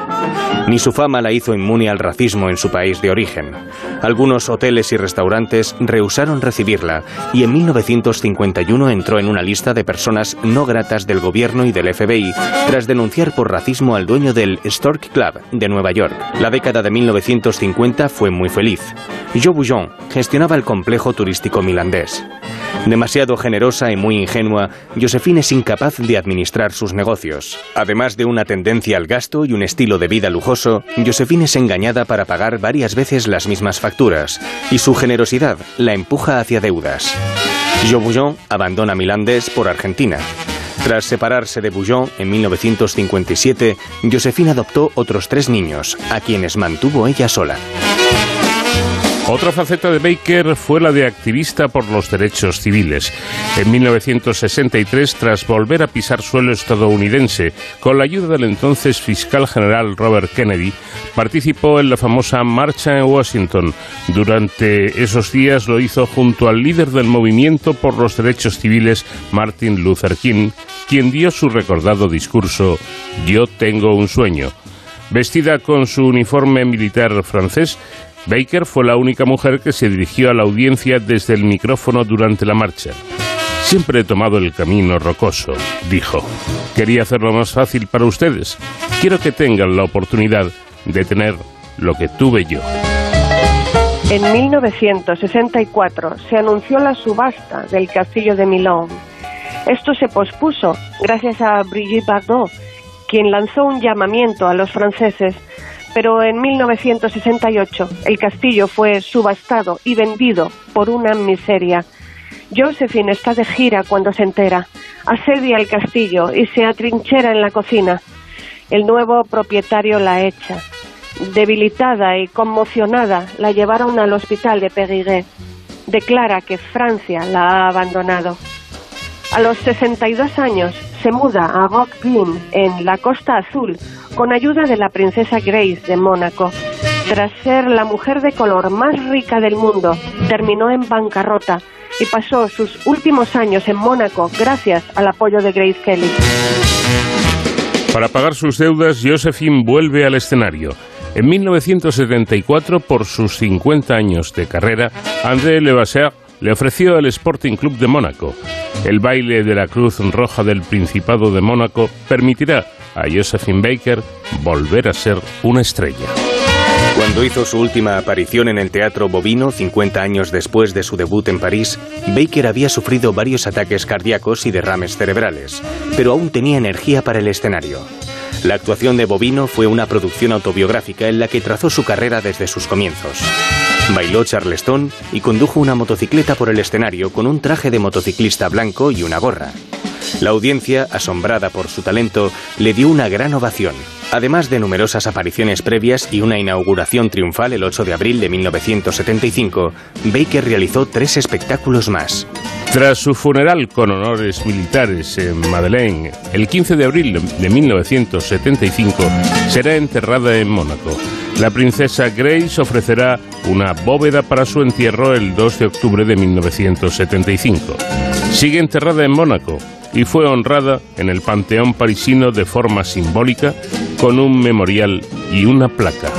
Speaker 6: Ni su fama la hizo inmune al racismo en su país de origen. Algunos hoteles y restaurantes rehusaron recibirla y en 1951 entró en una lista de personas no gratas del gobierno y del FBI tras denunciar por racismo al dueño del Stork Club de Nueva York. La década de 1950 fue muy feliz. Joe Bouillon gestionaba el complejo turístico milandés. Demasiado generosa y muy ingenua, Josephine es incapaz de administrar sus negocios. Además de una tendencia al gasto y un estilo de vida lujoso, Josephine es engañada para pagar varias veces las mismas facturas, y su generosidad la empuja hacia deudas. Jo Bouillon abandona Milandés por Argentina. Tras separarse de Bouillon en 1957, Josephine adoptó otros tres niños, a quienes mantuvo ella sola.
Speaker 2: Otra faceta de Baker fue la de activista por los derechos civiles. En 1963, tras volver a pisar suelo estadounidense, con la ayuda del entonces fiscal general Robert Kennedy, participó en la famosa Marcha en Washington. Durante esos días lo hizo junto al líder del movimiento por los derechos civiles, Martin Luther King, quien dio su recordado discurso Yo tengo un sueño. Vestida con su uniforme militar francés, Baker fue la única mujer que se dirigió a la audiencia desde el micrófono durante la marcha. Siempre he tomado el camino rocoso, dijo. Quería hacerlo más fácil para ustedes. Quiero que tengan la oportunidad de tener lo que tuve yo.
Speaker 5: En 1964 se anunció la subasta del castillo de Milán. Esto se pospuso gracias a Brigitte Bardot, quien lanzó un llamamiento a los franceses pero en 1968 el castillo fue subastado y vendido por una miseria. Josephine está de gira cuando se entera, asedia el castillo y se atrinchera en la cocina. El nuevo propietario la echa. Debilitada y conmocionada, la llevaron al hospital de Périgueux. Declara que Francia la ha abandonado. A los 62 años se muda a Rock en la Costa Azul, con ayuda de la princesa Grace de Mónaco. Tras ser la mujer de color más rica del mundo, terminó en bancarrota y pasó sus últimos años en Mónaco gracias al apoyo de Grace Kelly.
Speaker 2: Para pagar sus deudas, Josephine vuelve al escenario. En 1974, por sus 50 años de carrera, André Levasseur le ofreció al Sporting Club de Mónaco. El baile de la Cruz Roja del Principado de Mónaco permitirá a Josephine Baker volver a ser una estrella.
Speaker 6: Cuando hizo su última aparición en el Teatro Bovino, 50 años después de su debut en París, Baker había sufrido varios ataques cardíacos y derrames cerebrales, pero aún tenía energía para el escenario. La actuación de Bovino fue una producción autobiográfica en la que trazó su carrera desde sus comienzos. Bailó Charleston y condujo una motocicleta por el escenario con un traje de motociclista blanco y una gorra. La audiencia, asombrada por su talento, le dio una gran ovación, además de numerosas apariciones previas y una inauguración triunfal el 8 de abril de 1975. Baker realizó tres espectáculos más.
Speaker 2: Tras su funeral con honores militares en Madeleine, el 15 de abril de 1975, será enterrada en Mónaco. La princesa Grace ofrecerá una bóveda para su entierro el 2 de octubre de 1975. Sigue enterrada en Mónaco y fue honrada en el Panteón parisino de forma simbólica con un memorial y una placa.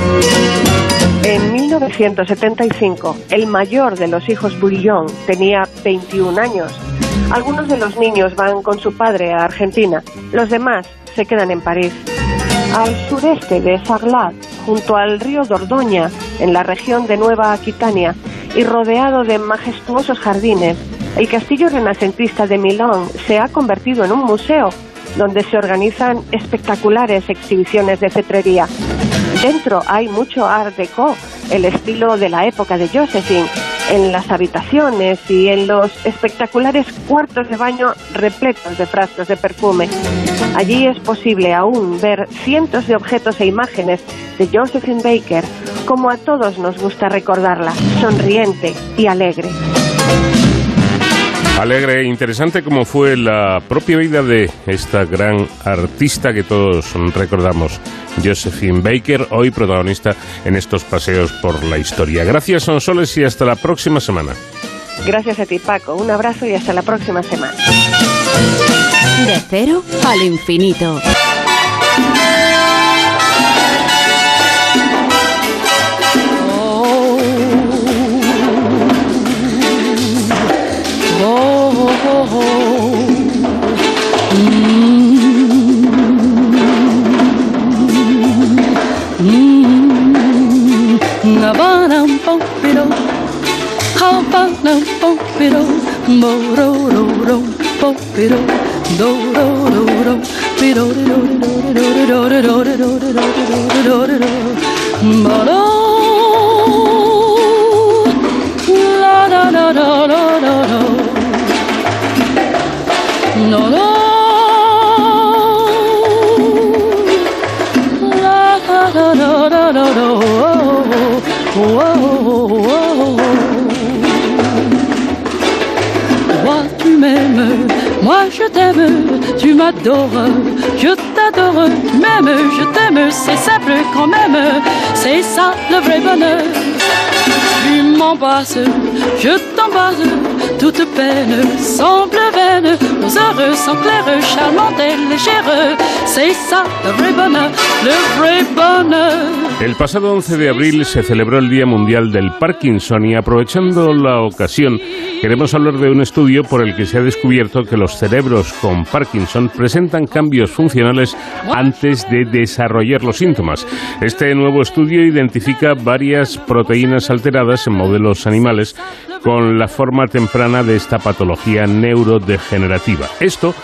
Speaker 5: En 1975, el mayor de los hijos Bouillon tenía 21 años. Algunos de los niños van con su padre a Argentina, los demás se quedan en París. Al sureste de Sarlat, junto al río Dordoña, en la región de Nueva Aquitania, y rodeado de majestuosos jardines, el castillo renacentista de Milán se ha convertido en un museo donde se organizan espectaculares exhibiciones de cetrería. Dentro hay mucho art déco, el estilo de la época de Josephine, en las habitaciones y en los espectaculares cuartos de baño repletos de frascos de perfume. Allí es posible aún ver cientos de objetos e imágenes de Josephine Baker, como a todos nos gusta recordarla, sonriente y alegre.
Speaker 2: Alegre e interesante como fue la propia vida de esta gran artista que todos recordamos, Josephine Baker, hoy protagonista en estos paseos por la historia. Gracias, Sonsoles, y hasta la próxima semana.
Speaker 5: Gracias a ti, Paco. Un abrazo y hasta la próxima semana.
Speaker 1: De cero al infinito.
Speaker 3: a ba dum bum be do how ba dum bum be do bo ro ro ro bo be do do ro ro ro be do do do do do do do do do do do do do do do bo do la da da da da da da no no la Toi, tu m'aimes, moi je t'aime, tu m'adores, je t'adore, tu m'aimes, je t'aime, c'est simple quand même, c'est ça le vrai bonheur. Tu m'embrasses, je t'embrasse, toute peine semble vaine, nos heures sont claires, charmantes et légères, c'est ça le vrai bonheur, le vrai bonheur.
Speaker 2: El pasado 11 de abril se celebró el Día Mundial del Parkinson y aprovechando la ocasión queremos hablar de un estudio por el que se ha descubierto que los cerebros con Parkinson presentan cambios funcionales antes de desarrollar los síntomas. Este nuevo estudio identifica varias proteínas alteradas en modelos animales con la forma temprana de esta patología neurodegenerativa. Esto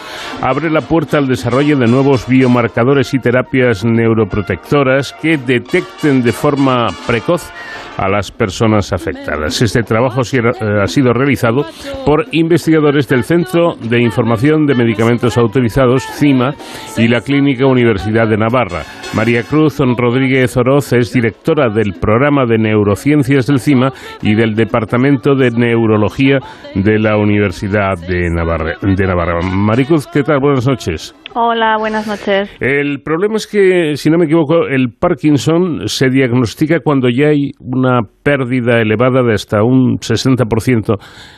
Speaker 2: abre la puerta al desarrollo de nuevos biomarcadores y terapias neuroprotectoras que detecten de forma precoz a las personas afectadas. Este trabajo ha sido realizado por investigadores del Centro de Información de Medicamentos Autorizados, CIMA, y la Clínica Universidad de Navarra. María Cruz Rodríguez Oroz es directora del programa de neurociencias del CIMA y del Departamento de Neurología de la Universidad de Navarra. De Navarra. Maricruz, ¿qué tal? Buenas noches.
Speaker 7: Hola, buenas noches.
Speaker 2: El problema es que, si no me equivoco, el Parkinson se diagnostica cuando ya hay una pérdida elevada de hasta un 60%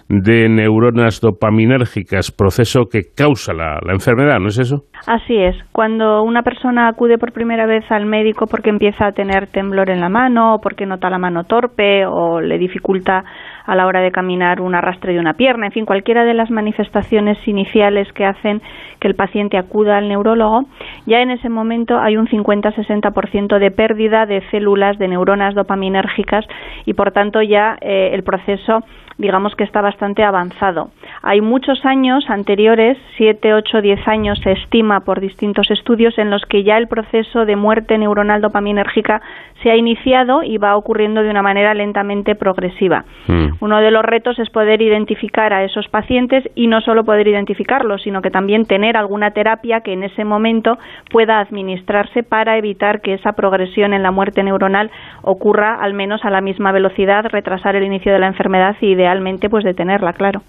Speaker 2: de neuronas dopaminérgicas, proceso que causa la, la, enfermedad, ¿no es eso?
Speaker 7: Así es. Cuando una persona acude por primera vez al médico porque empieza a tener temblor en la mano, o porque nota la mano torpe, o le dificulta a la hora de caminar un arrastre de una pierna, en fin, cualquiera de las manifestaciones iniciales que hacen que el paciente acuda al neurólogo, ya en ese momento hay un 50-60% de pérdida de células de neuronas dopaminérgicas y por tanto ya eh, el proceso digamos que está bastante avanzado. Hay muchos años anteriores, 7, 8, 10 años, se estima por distintos estudios en los que ya el proceso de muerte neuronal dopaminérgica se ha iniciado y va ocurriendo de una manera lentamente progresiva. Mm. Uno de los retos es poder identificar a esos pacientes y no solo poder identificarlos, sino que también tener alguna terapia que en ese momento pueda administrarse para evitar que esa progresión en la muerte neuronal ocurra al menos a la misma velocidad, retrasar el inicio de la enfermedad y idealmente pues detenerla, claro.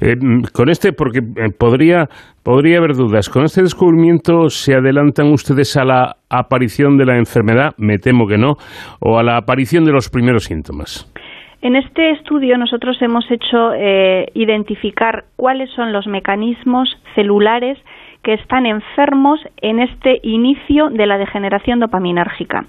Speaker 2: Eh, con este, porque eh, podría Podría haber dudas. ¿Con este descubrimiento se adelantan ustedes a la aparición de la enfermedad? Me temo que no. ¿O a la aparición de los primeros síntomas?
Speaker 7: En este estudio nosotros hemos hecho eh, identificar cuáles son los mecanismos celulares que están enfermos en este inicio de la degeneración dopaminérgica.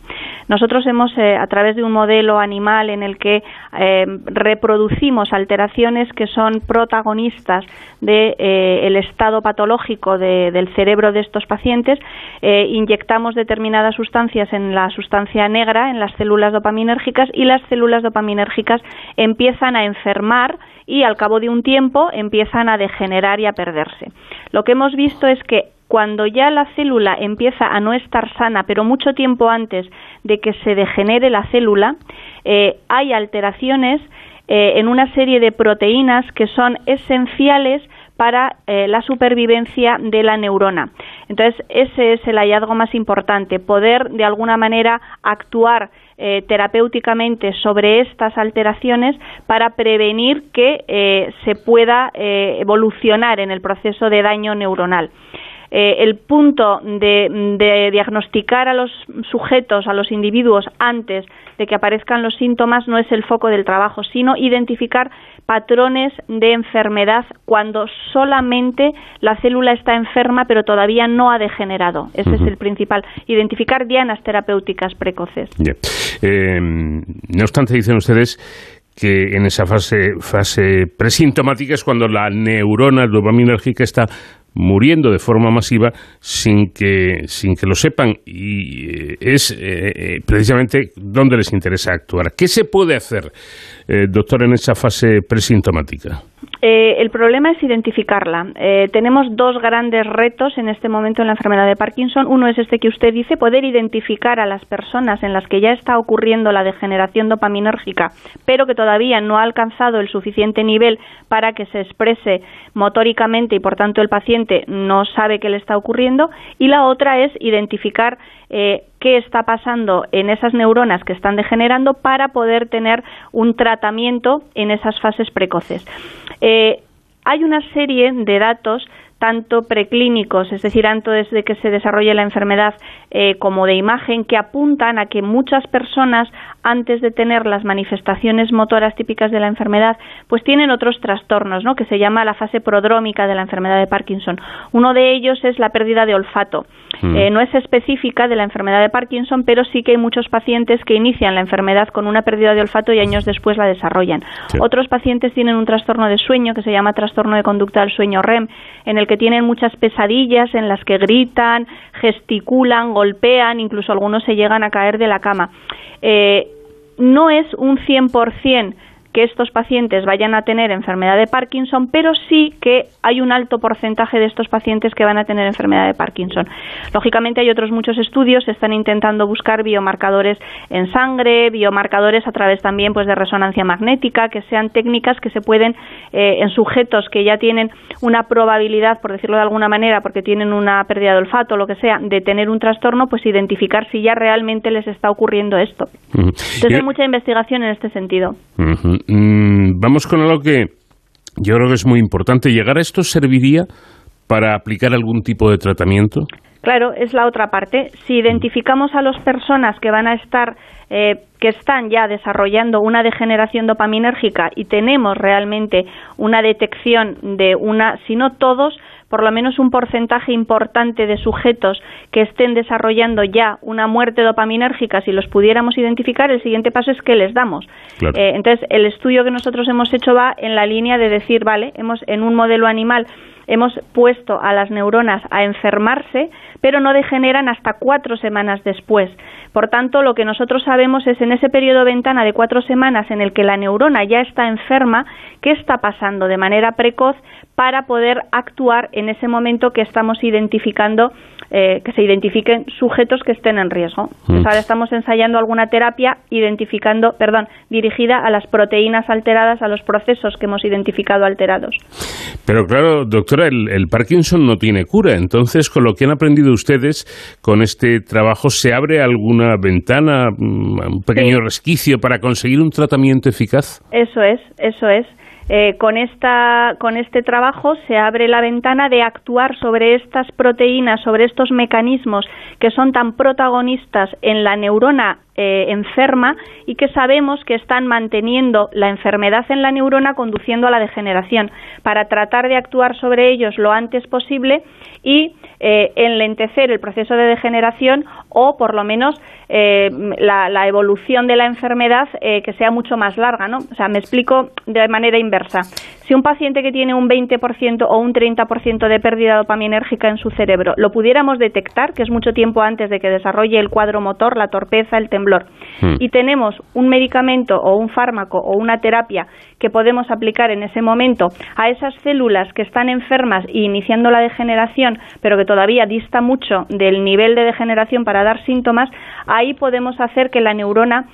Speaker 7: Nosotros hemos, eh, a través de un modelo animal en el que eh, reproducimos alteraciones que son protagonistas del de, eh, estado patológico del cerebro de estos pacientes, inyectamos determinadas sustancias en la sustancia negra, en las células dopaminérgicas, y las células dopaminérgicas empiezan a enfermar y al cabo de un tiempo empiezan a degenerar y a perderse. Lo que hemos visto es que cuando ya la célula empieza a no estar sana, pero mucho tiempo antes de que se degenere la célula, eh, hay alteraciones eh, en una serie de proteínas que son esenciales para eh, la supervivencia de la neurona. Entonces, ese es el hallazgo más importante, poder de alguna manera actuar eh, terapéuticamente sobre estas alteraciones para prevenir que eh, se pueda evolucionar en el proceso de daño neuronal. Eh, el punto de, diagnosticar a los sujetos, a los individuos, antes de que aparezcan los síntomas no es el foco del trabajo, sino identificar patrones de enfermedad cuando solamente la célula está enferma pero todavía no ha degenerado. Ese es el principal. Identificar dianas terapéuticas precoces.
Speaker 2: Eh, no obstante, dicen ustedes que en esa fase, fase presintomática es cuando la neurona dopaminérgica está muriendo de forma masiva sin que, sin que lo sepan y eh, es eh, eh, precisamente donde les interesa actuar. ¿Qué se puede hacer, doctor, en esa fase presintomática?
Speaker 7: Eh, el problema es identificarla. Eh, tenemos dos grandes retos en este momento en la enfermedad de Parkinson. Uno es este que usted dice, poder identificar a las personas en las que ya está ocurriendo la degeneración dopaminérgica, pero que todavía no ha alcanzado el suficiente nivel para que se exprese motóricamente y por tanto el paciente no sabe qué le está ocurriendo. Y la otra es identificar eh, qué está pasando en esas neuronas que están degenerando para poder tener un tratamiento en esas fases precoces. Eh, hay una serie de datos tanto preclínicos, es decir, tanto desde que se desarrolla la enfermedad eh, como de imagen, que apuntan a que muchas personas, antes de tener las manifestaciones motoras típicas de la enfermedad, pues tienen otros trastornos, ¿no? que se llama la fase prodrómica de la enfermedad de Parkinson. Uno de ellos es la pérdida de olfato. Mm. Eh, no es específica de la enfermedad de Parkinson, pero sí que hay muchos pacientes que inician la enfermedad con una pérdida de olfato y años después la desarrollan. Otros pacientes tienen un trastorno de sueño que se llama trastorno de conducta del sueño REM, en el que tienen muchas pesadillas, en las que gritan, gesticulan, golpean, incluso algunos se llegan a caer de la cama. Eh, no es un 100% que estos pacientes vayan a tener enfermedad de Parkinson, pero sí que hay un alto porcentaje de estos pacientes que van a tener enfermedad de Parkinson. Lógicamente hay otros muchos estudios, se están intentando buscar biomarcadores en sangre, biomarcadores a través también pues de resonancia magnética, que sean técnicas que se pueden eh, en sujetos que ya tienen una probabilidad, por decirlo de alguna manera, porque tienen una pérdida de olfato o lo que sea, de tener un trastorno, pues identificar si ya realmente les está ocurriendo esto. Entonces hay mucha investigación en este sentido.
Speaker 2: Mm, vamos con algo que yo creo que es muy importante. ¿Llegar a esto serviría para aplicar algún tipo de tratamiento?
Speaker 7: Claro, es la otra parte. Si identificamos a las personas que van a estar, eh, que están ya desarrollando una degeneración dopaminérgica y tenemos realmente una detección de una, si no todos, por lo menos un porcentaje importante de sujetos que estén desarrollando ya una muerte dopaminérgica, si los pudiéramos identificar, el siguiente paso es que les damos. Eh, entonces, el estudio que nosotros hemos hecho va en la línea de decir, vale, hemos en un modelo animal hemos puesto a las neuronas a enfermarse, pero no degeneran hasta cuatro semanas después. Por tanto, lo que nosotros sabemos es en ese periodo ventana de cuatro semanas en el que la neurona ya está enferma, qué está pasando de manera precoz para poder actuar en ese momento que estamos identificando, eh, que se identifiquen sujetos que estén en riesgo. Mm. ahora estamos ensayando alguna terapia identificando, perdón, dirigida a las proteínas alteradas, a los procesos que hemos identificado alterados.
Speaker 2: Pero claro, doctora, el, el Parkinson no tiene cura. Entonces, con lo que han aprendido ustedes con este trabajo, ¿se abre alguna ventana, mm, un pequeño resquicio para conseguir un tratamiento eficaz?
Speaker 7: Eso es, eso es. Eh, con, esta, con este trabajo se abre la ventana de actuar sobre estas proteínas, sobre estos mecanismos que son tan protagonistas en la neurona eh, enferma y que sabemos que están manteniendo la enfermedad en la neurona conduciendo a la degeneración, para tratar de actuar sobre ellos lo antes posible y eh, enlentecer el proceso de degeneración o por lo menos eh, la, evolución de la enfermedad que sea mucho más larga, ¿no? O sea, me explico de manera inversa. Si un paciente que tiene un 20% o un 30% de pérdida dopaminérgica en su cerebro lo pudiéramos detectar, que es mucho tiempo antes de que desarrolle el cuadro motor, la torpeza, el temblor, hmm. y tenemos un medicamento o un fármaco o una terapia que podemos aplicar en ese momento a esas células que están enfermas y iniciando la degeneración, pero que todavía dista mucho del nivel de degeneración para dar síntomas, ahí podemos hacer que la neurona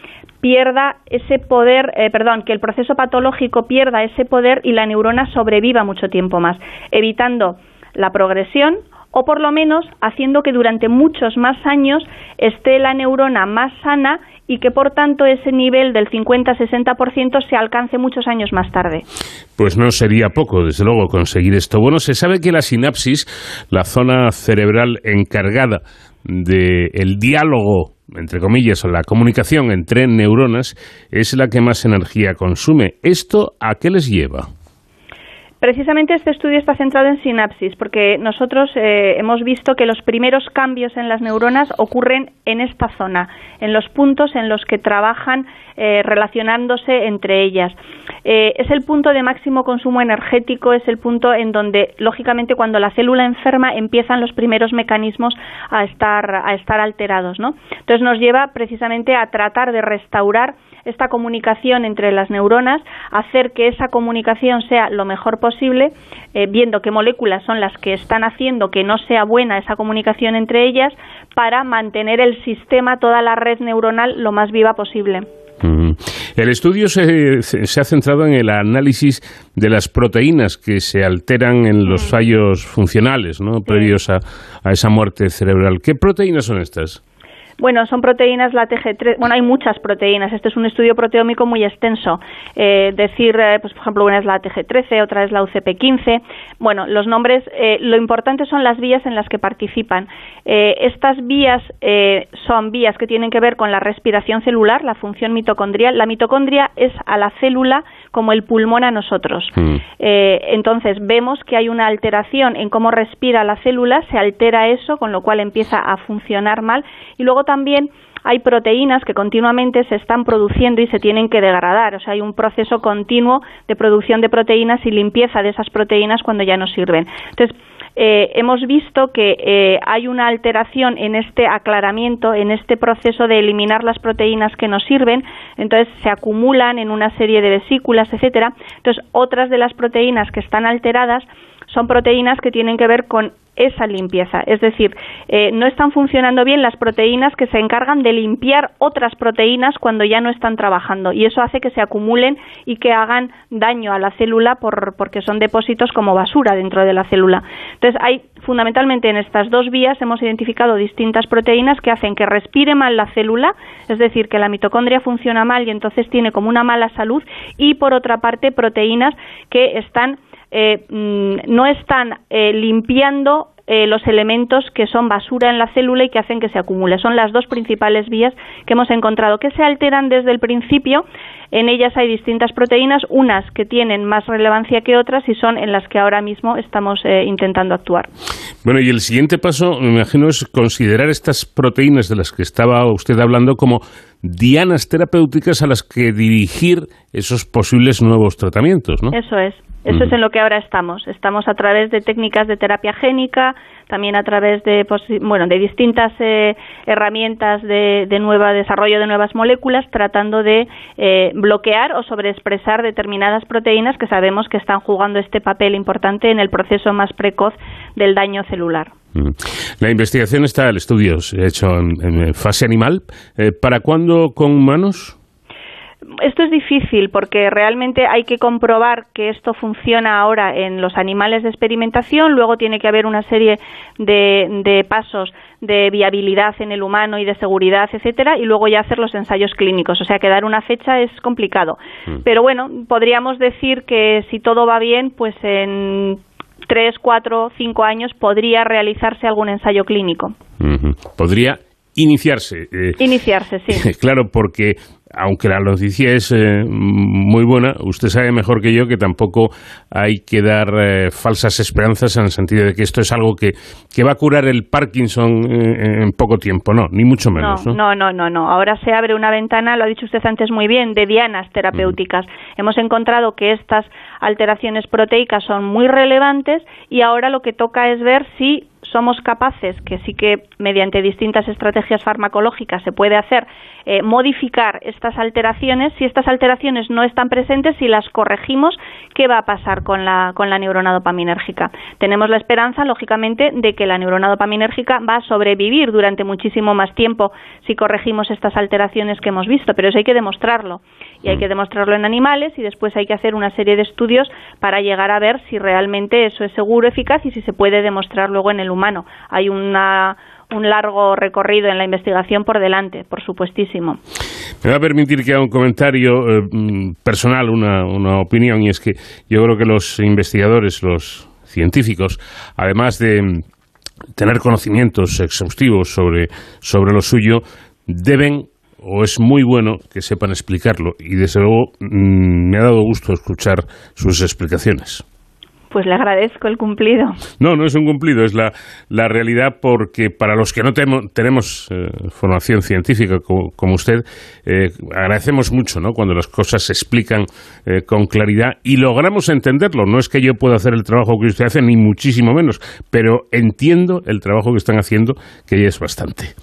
Speaker 7: pierda ese poder, eh, perdón, que el proceso patológico pierda ese poder y la neurona sobreviva mucho tiempo más, evitando la progresión o por lo menos haciendo que durante muchos más años esté la neurona más sana y que por tanto ese nivel del 50-60% se alcance muchos años más tarde.
Speaker 2: Pues no sería poco, desde luego, conseguir esto. Bueno, se sabe que la sinapsis, la zona cerebral encargada del diálogo entre comillas, o la comunicación entre neuronas es la que más energía consume. ¿Esto a qué les lleva?
Speaker 7: Precisamente este estudio está centrado en sinapsis, porque nosotros eh, hemos visto que los primeros cambios en las neuronas ocurren en esta zona, en los puntos en los que trabajan eh, relacionándose entre ellas. Eh, es el punto de máximo consumo energético, es el punto en donde, lógicamente, cuando la célula enferma empiezan los primeros mecanismos a estar, a estar alterados. ¿no? Entonces nos lleva precisamente a tratar de restaurar esta comunicación entre las neuronas, hacer que esa comunicación sea lo mejor posible, eh, viendo qué moléculas son las que están haciendo que no sea buena esa comunicación entre ellas, para mantener el sistema, toda la red neuronal, lo más viva posible.
Speaker 2: El estudio se, ha centrado en el análisis de las proteínas que se alteran en los fallos funcionales ¿no? previos a esa muerte cerebral. ¿Qué proteínas son estas?
Speaker 7: Bueno, son proteínas la TG3. Bueno, hay muchas proteínas. Este es un estudio proteómico muy extenso. Eh, decir, eh, pues por ejemplo, una es la TG13, otra es la UCP15. Bueno, los nombres, eh, lo importante son las vías en las que participan. estas vías son vías que tienen que ver con la respiración celular, la función mitocondrial. La mitocondria es a la célula como el pulmón a nosotros. Mm. entonces, vemos que hay una alteración en cómo respira la célula, se altera eso, con lo cual empieza a funcionar mal. Y luego también hay proteínas que continuamente se están produciendo y se tienen que degradar. O sea, hay un proceso continuo de producción de proteínas y limpieza de esas proteínas cuando ya no sirven. Entonces, eh, hemos visto que eh, hay una alteración en este aclaramiento, en este proceso de eliminar las proteínas que nos sirven, entonces se acumulan en una serie de vesículas, etcétera. Entonces, otras de las proteínas que están alteradas son proteínas que tienen que ver con esa limpieza. Es decir, eh, no están funcionando bien las proteínas que se encargan de limpiar otras proteínas cuando ya no están trabajando y eso hace que se acumulen y que hagan daño a la célula por, porque son depósitos como basura dentro de la célula. Entonces, hay fundamentalmente en estas dos vías hemos identificado distintas proteínas que hacen que respire mal la célula, es decir, que la mitocondria funciona mal y entonces tiene como una mala salud y por otra parte proteínas que están eh, mm, no están eh, limpiando eh, los elementos que son basura en la célula y que hacen que se acumule. Son las dos principales vías que hemos encontrado que se alteran desde el principio. En ellas hay distintas proteínas, unas que tienen más relevancia que otras y son en las que ahora mismo estamos intentando actuar.
Speaker 2: Bueno, y el siguiente paso, me imagino, es considerar estas proteínas de las que estaba usted hablando como dianas terapéuticas a las que dirigir esos posibles nuevos tratamientos, ¿no?
Speaker 7: Eso es. Eso es en lo que ahora estamos. Estamos a través de técnicas de terapia génica, también a través de, bueno, de distintas eh, herramientas de, de nueva desarrollo de nuevas moléculas, tratando de eh, bloquear o sobreexpresar determinadas proteínas que sabemos que están jugando este papel importante en el proceso más precoz del daño celular.
Speaker 2: La investigación está, el estudio hecho en, fase animal. Eh, ¿Para cuándo con humanos?
Speaker 7: Esto es difícil porque realmente hay que comprobar que esto funciona ahora en los animales de experimentación, luego tiene que haber una serie de, pasos de viabilidad en el humano y de seguridad, etcétera, y luego ya hacer los ensayos clínicos. O sea que dar una fecha es complicado. Mm. Pero bueno, podríamos decir que si todo va bien, pues en tres, cuatro, cinco años podría realizarse algún ensayo clínico.
Speaker 2: Podría iniciarse.
Speaker 7: Eh, iniciarse, sí.
Speaker 2: claro, porque aunque la noticia es eh, muy buena, usted sabe mejor que yo que tampoco hay que dar eh, falsas esperanzas en el sentido de que esto es algo que, que va a curar el Parkinson en poco tiempo, no, ni mucho menos.
Speaker 7: No, no, no, no, Ahora se abre una ventana, lo ha dicho usted antes muy bien, de dianas terapéuticas. Hemos encontrado que estas alteraciones proteicas son muy relevantes y ahora lo que toca es ver si somos capaces, que sí que mediante distintas estrategias farmacológicas se puede hacer, eh, modificar estas alteraciones. Si estas alteraciones no están presentes, si las corregimos, ¿qué va a pasar con la, con la neurona dopaminérgica? Tenemos la esperanza, lógicamente, de que la neurona dopaminérgica va a sobrevivir durante muchísimo más tiempo si corregimos estas alteraciones que hemos visto, pero eso hay que demostrarlo. Y hay que demostrarlo en animales y después hay que hacer una serie de estudios para llegar a ver si realmente eso es seguro, eficaz y si se puede demostrar luego en el humano. Hay una, un largo recorrido en la investigación por delante, por supuestísimo.
Speaker 2: Me va a permitir que haga un comentario eh, mm, personal, una, una opinión, y es que yo creo que los investigadores, los científicos, además de mm, tener conocimientos exhaustivos sobre, sobre lo suyo, deben o es muy bueno que sepan explicarlo y desde luego mm, me ha dado gusto escuchar sus explicaciones.
Speaker 7: Pues le agradezco el cumplido.
Speaker 2: No, no es un cumplido, es la, la realidad porque para los que no tenemos eh, formación científica como, usted, eh, agradecemos mucho ¿no? cuando las cosas se explican eh, con claridad y logramos entenderlo. No es que yo pueda hacer el trabajo que usted hace, ni muchísimo menos, pero entiendo el trabajo que están haciendo, que ya es bastante.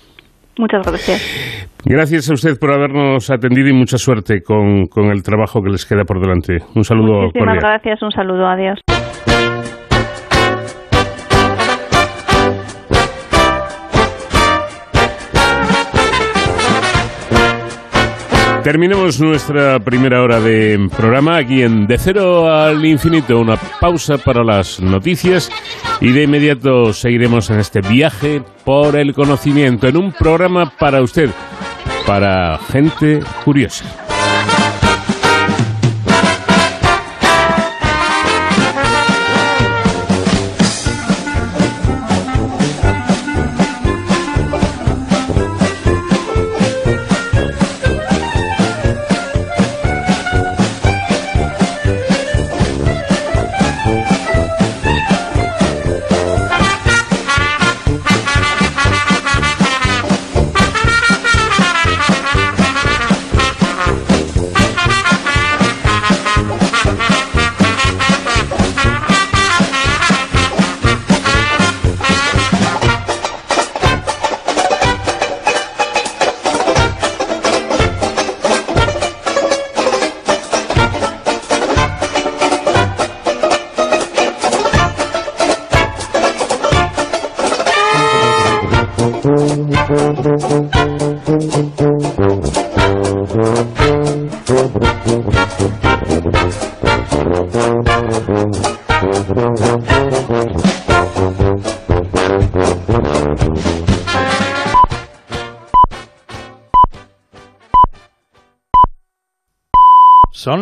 Speaker 7: Muchas gracias.
Speaker 2: Gracias a usted por habernos atendido y mucha suerte con, con el trabajo que les queda por delante. Un saludo.
Speaker 7: Muchísimas gracias, un saludo, adiós.
Speaker 2: Terminemos nuestra primera hora de programa aquí en De Cero al Infinito. Una pausa para las noticias y de inmediato seguiremos en este viaje por el conocimiento en un programa para usted, para gente curiosa.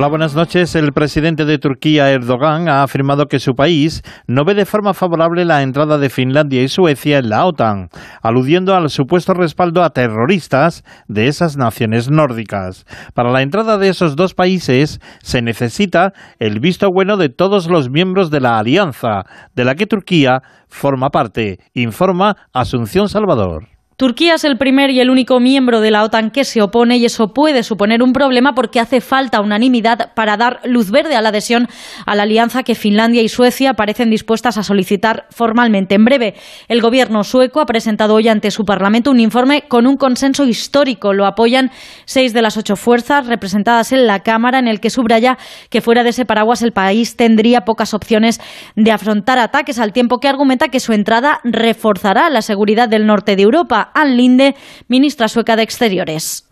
Speaker 8: Hola, buenas noches. El presidente de Turquía, Erdogan, ha afirmado que su país no ve de forma favorable la entrada de Finlandia y Suecia en la OTAN, aludiendo al supuesto respaldo a terroristas de esas naciones nórdicas. Para la entrada de esos dos países se necesita el visto bueno de todos los miembros de la alianza, de la que Turquía forma parte, informa Asunción Salvador.
Speaker 9: Turquía es el primer y el único miembro de la OTAN que se opone y eso puede suponer un problema porque hace falta unanimidad para dar luz verde a la adhesión a la alianza que Finlandia y Suecia parecen dispuestas a solicitar formalmente. En breve, el gobierno sueco ha presentado hoy ante su Parlamento un informe con un consenso histórico. Lo apoyan seis de las ocho fuerzas representadas en la Cámara, en el que subraya que fuera de ese paraguas el país tendría pocas opciones de afrontar ataques, al tiempo que argumenta que su entrada reforzará la seguridad del norte de Europa. Ann Linde, ministra sueca de Exteriores.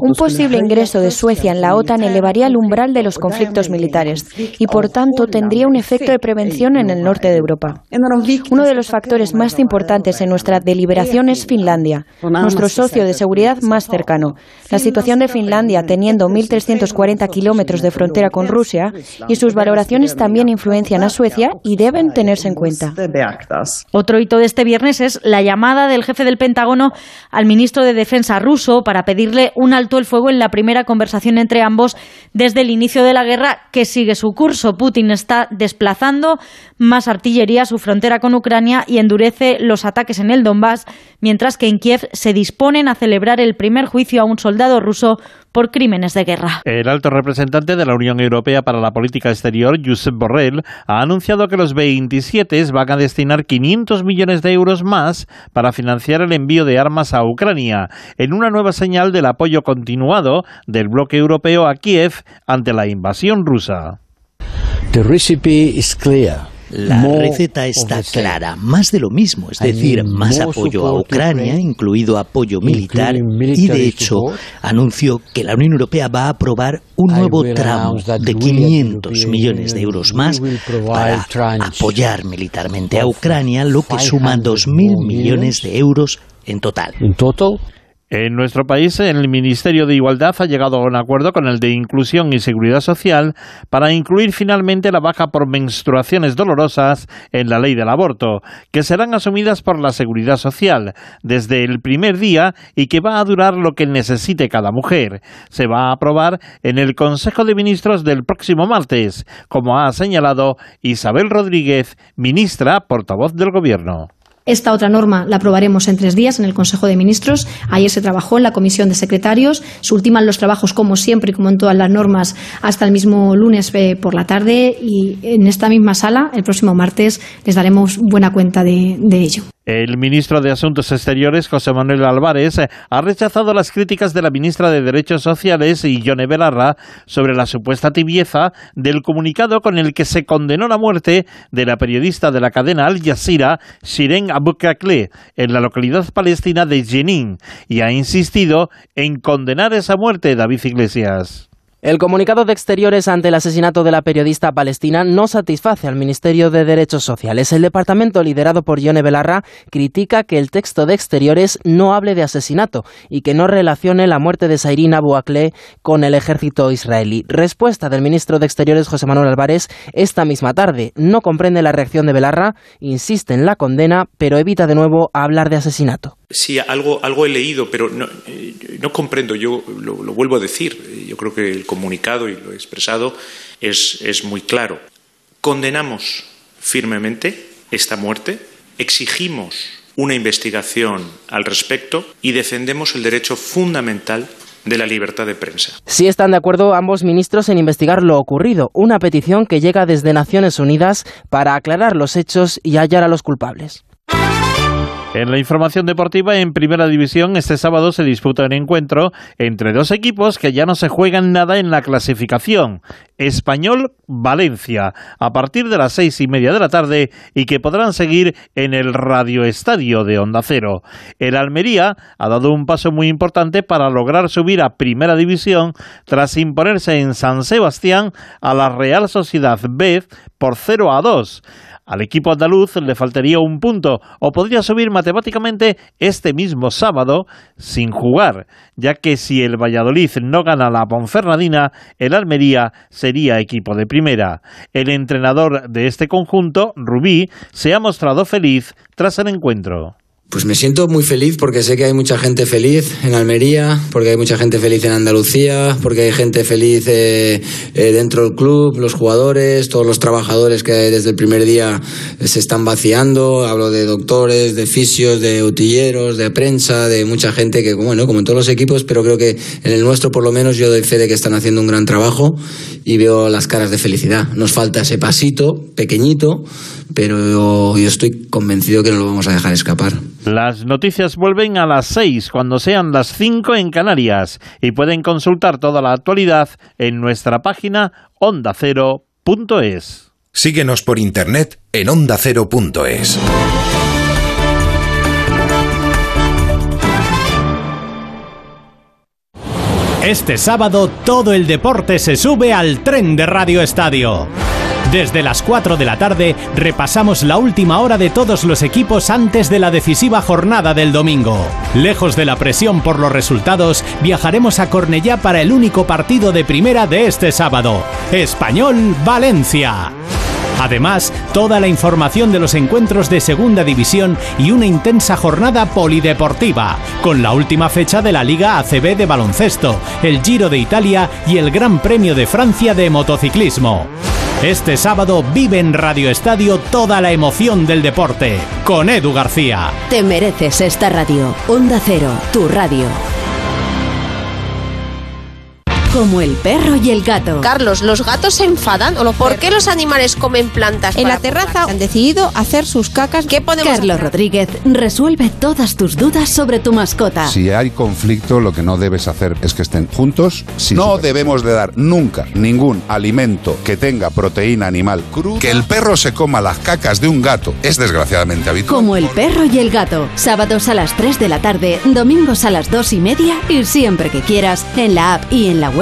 Speaker 10: Un posible ingreso de Suecia en la OTAN elevaría el umbral de los conflictos militares y, por tanto, tendría un efecto de prevención en el norte de Europa. Uno de los factores más importantes en nuestra deliberación es Finlandia, nuestro socio de seguridad más cercano. La situación de Finlandia, teniendo 1.340 kilómetros de frontera con Rusia, y sus valoraciones también influencian a Suecia y deben tenerse en cuenta.
Speaker 9: Otro hito de este viernes es la llamada del jefe del Pentágono al ministro de Defensa ruso para pedirle un alto el fuego en la primera conversación entre ambos desde el inicio de la guerra que sigue su curso. Putin está desplazando más artillería a su frontera con Ucrania y endurece los ataques en el Donbass, mientras que en Kiev se disponen a celebrar el primer juicio a un soldado ruso por crímenes de guerra.
Speaker 8: El alto representante de la Unión Europea para la Política Exterior, Josep Borrell, ha anunciado que los 27 van a destinar 500 millones de euros más para financiar el envío de armas a Ucrania, en una nueva señal del apoyo continuado del bloque europeo a Kiev ante la invasión rusa.
Speaker 11: The recipe is clear. La receta está clara, más de lo mismo, es decir, más apoyo a Ucrania, incluido apoyo militar, y de hecho anunció que la Unión Europea va a aprobar un nuevo tramo de 500 millones de euros más para apoyar militarmente a Ucrania, lo que suma 2.000 millones de euros en total.
Speaker 8: En nuestro país, el Ministerio de Igualdad ha llegado a un acuerdo con el de Inclusión y Seguridad Social para incluir finalmente la baja por menstruaciones dolorosas en la ley del aborto, que serán asumidas por la Seguridad Social desde el primer día y que va a durar lo que necesite cada mujer. Se va a aprobar en el Consejo de Ministros del próximo martes, como ha señalado Isabel Rodríguez, ministra portavoz del Gobierno.
Speaker 12: Esta otra norma la aprobaremos en tres días en el Consejo de Ministros. Ayer se trabajó en la Comisión de Secretarios. Se ultiman los trabajos, como siempre y como en todas las normas, hasta el mismo lunes eh, por la tarde. Y en esta misma sala, el próximo martes, les daremos buena cuenta de ello.
Speaker 8: El ministro de Asuntos Exteriores, José Manuel Álvarez, ha rechazado las críticas de la ministra de Derechos Sociales, Ione Belarra, sobre la supuesta tibieza del comunicado con el que se condenó la muerte de la periodista de la cadena Al Jazeera, Abu en la localidad palestina de Jenin, y ha insistido en condenar esa muerte, David Iglesias.
Speaker 13: El comunicado de Exteriores ante el asesinato de la periodista palestina no satisface al Ministerio de Derechos Sociales. El departamento liderado por Yone Belarra critica que el texto de Exteriores no hable de asesinato y que no relacione la muerte de Sairina Abu con el ejército israelí. Respuesta del ministro de Exteriores José Manuel Álvarez esta misma tarde. No comprende la reacción de Belarra, insiste en la condena, pero evita de nuevo hablar de asesinato.
Speaker 14: Sí, algo, algo he leído, pero no, eh, comprendo. Yo lo, vuelvo a decir. Yo creo que el comunicado, y lo he expresado, es, es muy claro. Condenamos firmemente esta muerte, exigimos una investigación al respecto y defendemos el derecho fundamental de la libertad de prensa.
Speaker 13: Sí están de acuerdo ambos ministros en investigar lo ocurrido, una petición que llega desde Naciones Unidas para aclarar los hechos y hallar a los culpables.
Speaker 8: En la información deportiva, en primera división, este sábado se disputa un encuentro entre dos equipos que ya no se juegan nada en la clasificación. Español-Valencia, a partir de las seis y media de la tarde y que podrán seguir en el radioestadio de Onda Cero. El Almería ha dado un paso muy importante para lograr subir a primera división tras imponerse en San Sebastián a la Real Sociedad B por 0 a 2. Al equipo andaluz le faltaría un punto o podría subir matemáticamente este mismo sábado sin jugar, ya que si el Valladolid no gana la Ponferradina, el Almería sería equipo de primera. El entrenador de este conjunto, Rubí, se ha mostrado feliz tras el encuentro.
Speaker 15: Pues me siento muy feliz porque sé que hay mucha gente feliz en Almería, porque hay mucha gente feliz en Andalucía, porque hay gente feliz eh, eh, dentro del club, los jugadores, todos los trabajadores que desde el primer día se están vaciando. Hablo de doctores, de fisios, de utilleros, de prensa, de mucha gente que, bueno, como en todos los equipos, pero creo que en el nuestro por lo menos yo doy fe de que están haciendo un gran trabajo y veo las caras de felicidad. Nos falta ese pasito pequeñito, pero yo estoy convencido que no lo vamos a dejar escapar.
Speaker 8: Las noticias vuelven a las 6 cuando sean las 5 en Canarias y pueden consultar toda la actualidad en nuestra página ondacero.es.
Speaker 16: Síguenos por internet en ondacero.es.
Speaker 17: Este sábado todo el deporte se sube al tren de Radio Estadio. Desde las 4 de la tarde repasamos la última hora de todos los equipos antes de la decisiva jornada del domingo. Lejos de la presión por los resultados, viajaremos a Cornellá para el único partido de primera de este sábado, Español Valencia. Además, toda la información de los encuentros de Segunda División y una intensa jornada polideportiva, con la última fecha de la Liga ACB de baloncesto, el Giro de Italia y el Gran Premio de Francia de motociclismo. Este sábado vive en Radio Estadio toda la emoción del deporte con Edu García.
Speaker 1: Te mereces esta radio. Onda Cero, tu radio. Como el perro y el gato.
Speaker 18: Carlos, ¿los gatos se enfadan? ¿O ¿Por qué los animales comen plantas?
Speaker 19: En la terraza han decidido hacer sus cacas.
Speaker 1: ¿Qué podemos Carlos Rodríguez resuelve todas tus dudas sobre tu mascota.
Speaker 20: Si hay conflicto, lo que no debes hacer es que estén juntos. no debemos de dar nunca ningún alimento que tenga proteína animal cruda. Que el perro se coma las cacas de un gato es desgraciadamente habitual.
Speaker 1: Como el perro y el gato. Sábados a las 3 de la tarde, domingos a las 2 y media y siempre que quieras en la app y en la web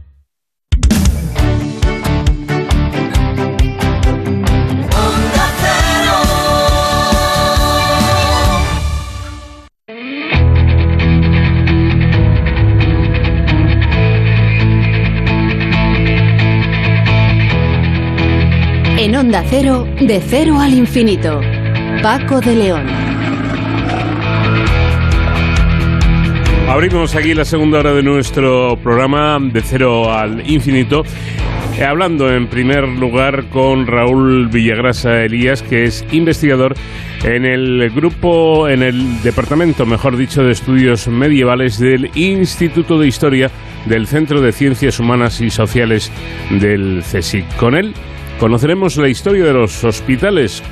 Speaker 1: Onda Cero, de cero al infinito. Paco de León.
Speaker 2: Abrimos aquí la segunda hora de nuestro programa de cero al infinito. Eh, hablando en primer lugar con Raúl Villagrasa Elías, que es investigador en el grupo, en el departamento, mejor dicho, de estudios medievales del Instituto de Historia del Centro de Ciencias Humanas y Sociales del CSIC. Con él Conoceremos la historia de los hospitales,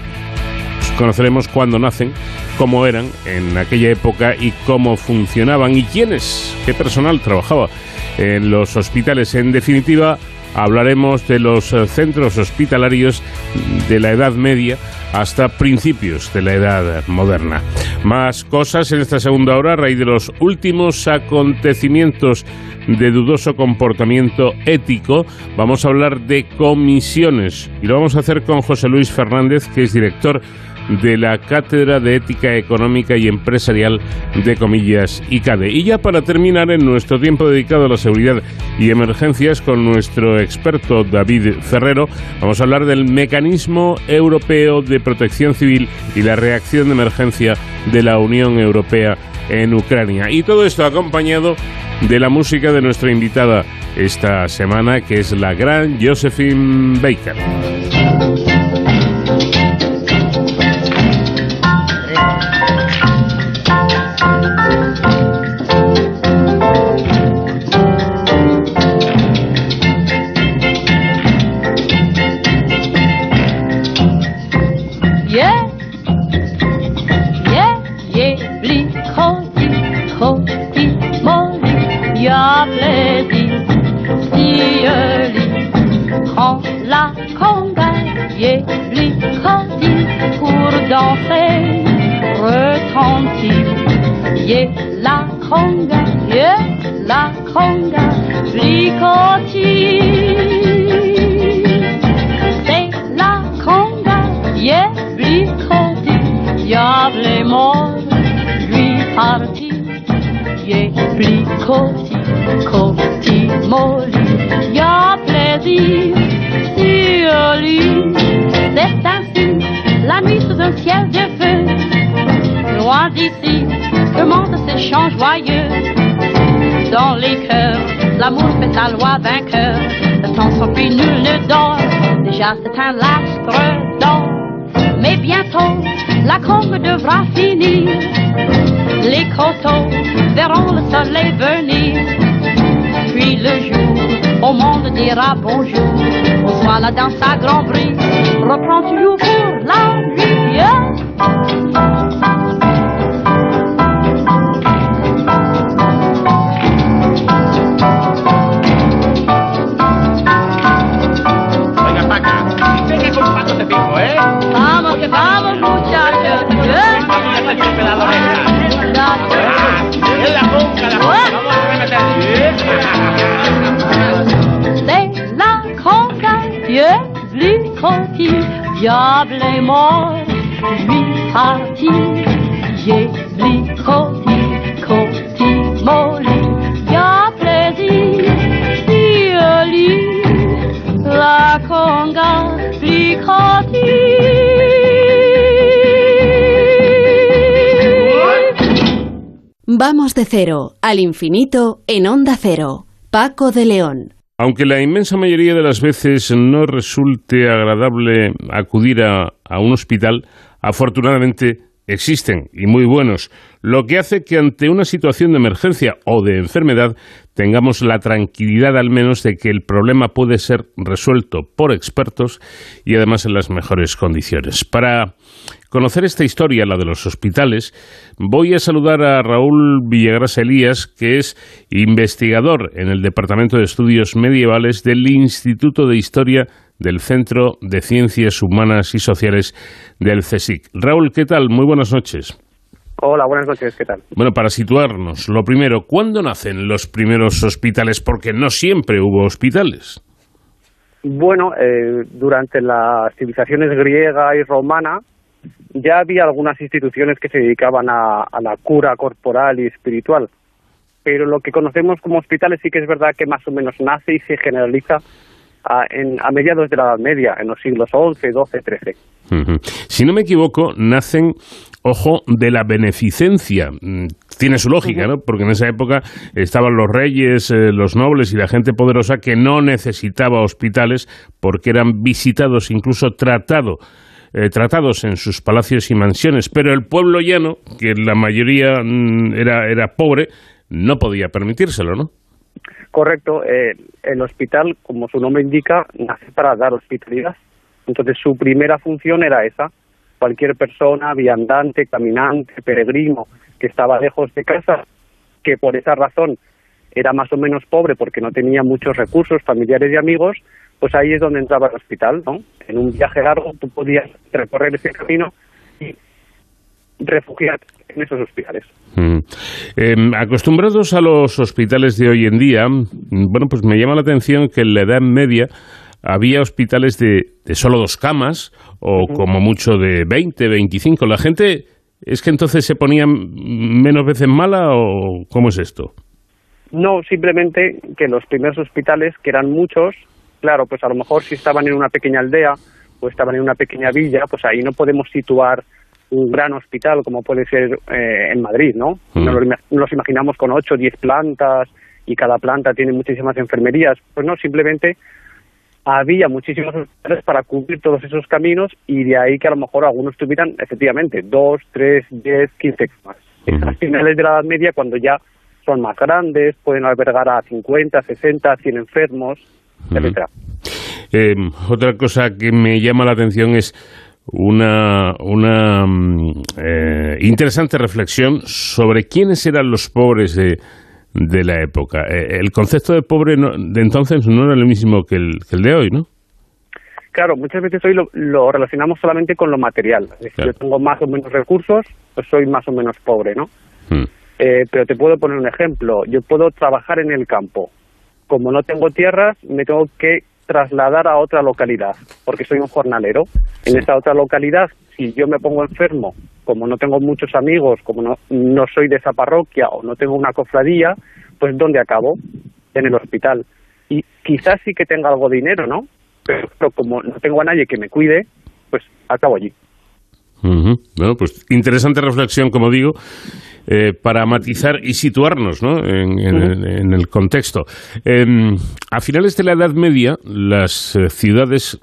Speaker 2: conoceremos cuándo nacen, cómo eran en aquella época y cómo funcionaban y quiénes, qué personal trabajaba en los hospitales. En definitiva, hablaremos de los eh, centros hospitalarios de la Edad Media hasta principios de la Edad Moderna. Más cosas en esta segunda hora a raíz de los últimos acontecimientos de dudoso comportamiento ético, vamos a hablar de comisiones y lo vamos a hacer con José Luis Fernández, que es director de la Cátedra de Ética Económica y Empresarial de Comillas ICADE. Y ya para terminar, en nuestro tiempo dedicado a la seguridad y emergencias, con nuestro experto David Ferrero, vamos a hablar del mecanismo europeo de protección civil y la reacción de emergencia de la Unión Europea en Ucrania. Y todo esto acompañado de la música de nuestra invitada esta semana, que es la gran Josephine Baker.
Speaker 3: Yé la conga, yé la conga, bricotille. C'est la conga,
Speaker 21: yé bricotille, diable est mort, lui parti, yé
Speaker 3: bricotille, coti molli, y'a
Speaker 21: plaisir sur lui. C'est ainsi, la nuit
Speaker 3: sous un ciel de feu, loin d'ici le monde se chant joyeux. Dans les cœurs, l'amour fait sa loi vainqueur, le temps sans nul ne dort, déjà c'est un lastre d'or. Mais bientôt,
Speaker 21: la combe devra finir, les
Speaker 3: coteaux verront le soleil venir, puis le jour, au monde dira bonjour, on soit là dans sa grande brise, reprend toujours pour la lumière. Diable est mort, lui parti, j'ai coti, coti, molli, y'a plaisir, si la conga, coti.
Speaker 1: Vamos de cero al infinito en onda cero. Paco de León.
Speaker 2: Aunque la inmensa mayoría de las veces no resulte agradable acudir a, un hospital, afortunadamente existen y muy buenos, lo que hace que ante una situación de emergencia o de enfermedad tengamos la tranquilidad al menos de que el problema puede ser resuelto por expertos y además en las mejores condiciones. Para conocer esta historia, la de los hospitales, voy a saludar a Raúl Villagras Elías, que es investigador en el Departamento de Estudios Medievales del Instituto de Historia del Centro de Ciencias Humanas y Sociales del CSIC. Raúl, ¿qué tal? Muy buenas noches.
Speaker 22: Hola, buenas noches, ¿qué tal?
Speaker 2: Bueno, para situarnos, lo primero, ¿cuándo nacen los primeros hospitales? Porque no siempre hubo hospitales.
Speaker 22: Bueno, eh, durante las civilizaciones griega y romana ya había algunas instituciones que se dedicaban a, la cura corporal y espiritual, pero lo que conocemos como hospitales sí que es verdad que más o menos nace y se generaliza a, mediados de la Edad Media, en los siglos XI, XII, XIII.
Speaker 2: Si no me equivoco, nacen ojo, de la beneficencia. Mm, tiene su lógica, ¿no? Porque en esa época estaban los reyes, eh, los nobles y la gente poderosa que no necesitaba hospitales porque eran visitados, incluso tratado, eh, tratados en sus palacios y mansiones. Pero el pueblo llano, que la mayoría mm, era, era pobre, no podía permitírselo, ¿no?
Speaker 22: Correcto. Eh, el hospital, como su nombre indica, nace para dar hospitalidad. Entonces su primera función era esa, cualquier persona, viandante, caminante, peregrino, que estaba lejos de casa, que por esa razón era más o menos pobre porque no tenía muchos recursos familiares y amigos, pues ahí es donde entraba el hospital, ¿no? En un viaje largo tú podías recorrer ese camino y refugiarte en esos hospitales.
Speaker 2: Mm. Em, acostumbrados a los hospitales de hoy en día, mm, bueno, pues me llama la atención que en la Edad Media había hospitales de, de solo dos camas o como mucho de 20, 25. ¿La gente es que entonces se ponía menos veces mala o cómo es esto?
Speaker 22: No, simplemente que los primeros hospitales, que eran muchos, claro, pues a lo mejor si estaban en una pequeña aldea o estaban en una pequeña villa, pues ahí no podemos situar un gran hospital como puede ser eh, en Madrid, ¿no? Nos, los imaginamos con 8 o 10 plantas y cada planta tiene muchísimas enfermerías. Pues no, simplemente había muchísimos hospitales para cubrir todos esos caminos y de ahí que a lo mejor algunos tuvieran efectivamente dos, tres, diez, quince más. Uh finales de la Edad Media, cuando ya son más grandes, pueden albergar a 50, 60, 100 enfermos, etcétera.
Speaker 2: Eh, otra cosa que me llama la atención es una, una mm, eh, interesante reflexión sobre quiénes eran los pobres de, de la época. Eh, el concepto de pobre de entonces no era el mismo que el, de hoy, ¿no?
Speaker 22: Claro, muchas veces hoy lo, relacionamos solamente con lo material. Es yo tengo más o menos recursos, pues soy más o menos pobre, ¿no? Hmm. Eh, pero te puedo poner un ejemplo. Yo puedo trabajar en el campo. Como no tengo tierras, me tengo que trasladar a otra localidad, porque soy un jornalero. En esa otra localidad, si yo me pongo enfermo, como no tengo muchos amigos, como no, no soy de esa parroquia o no tengo una cofradía, pues ¿dónde acabo? En el hospital. Y quizás sí que tenga algo de dinero, ¿no? Pero, como no tengo a nadie que me cuide, pues acabo allí.
Speaker 2: Bueno, pues interesante reflexión, como digo. Eh, para matizar y situarnos ¿no? en, el, contexto. Em, a finales de la Edad Media, las eh, ciudades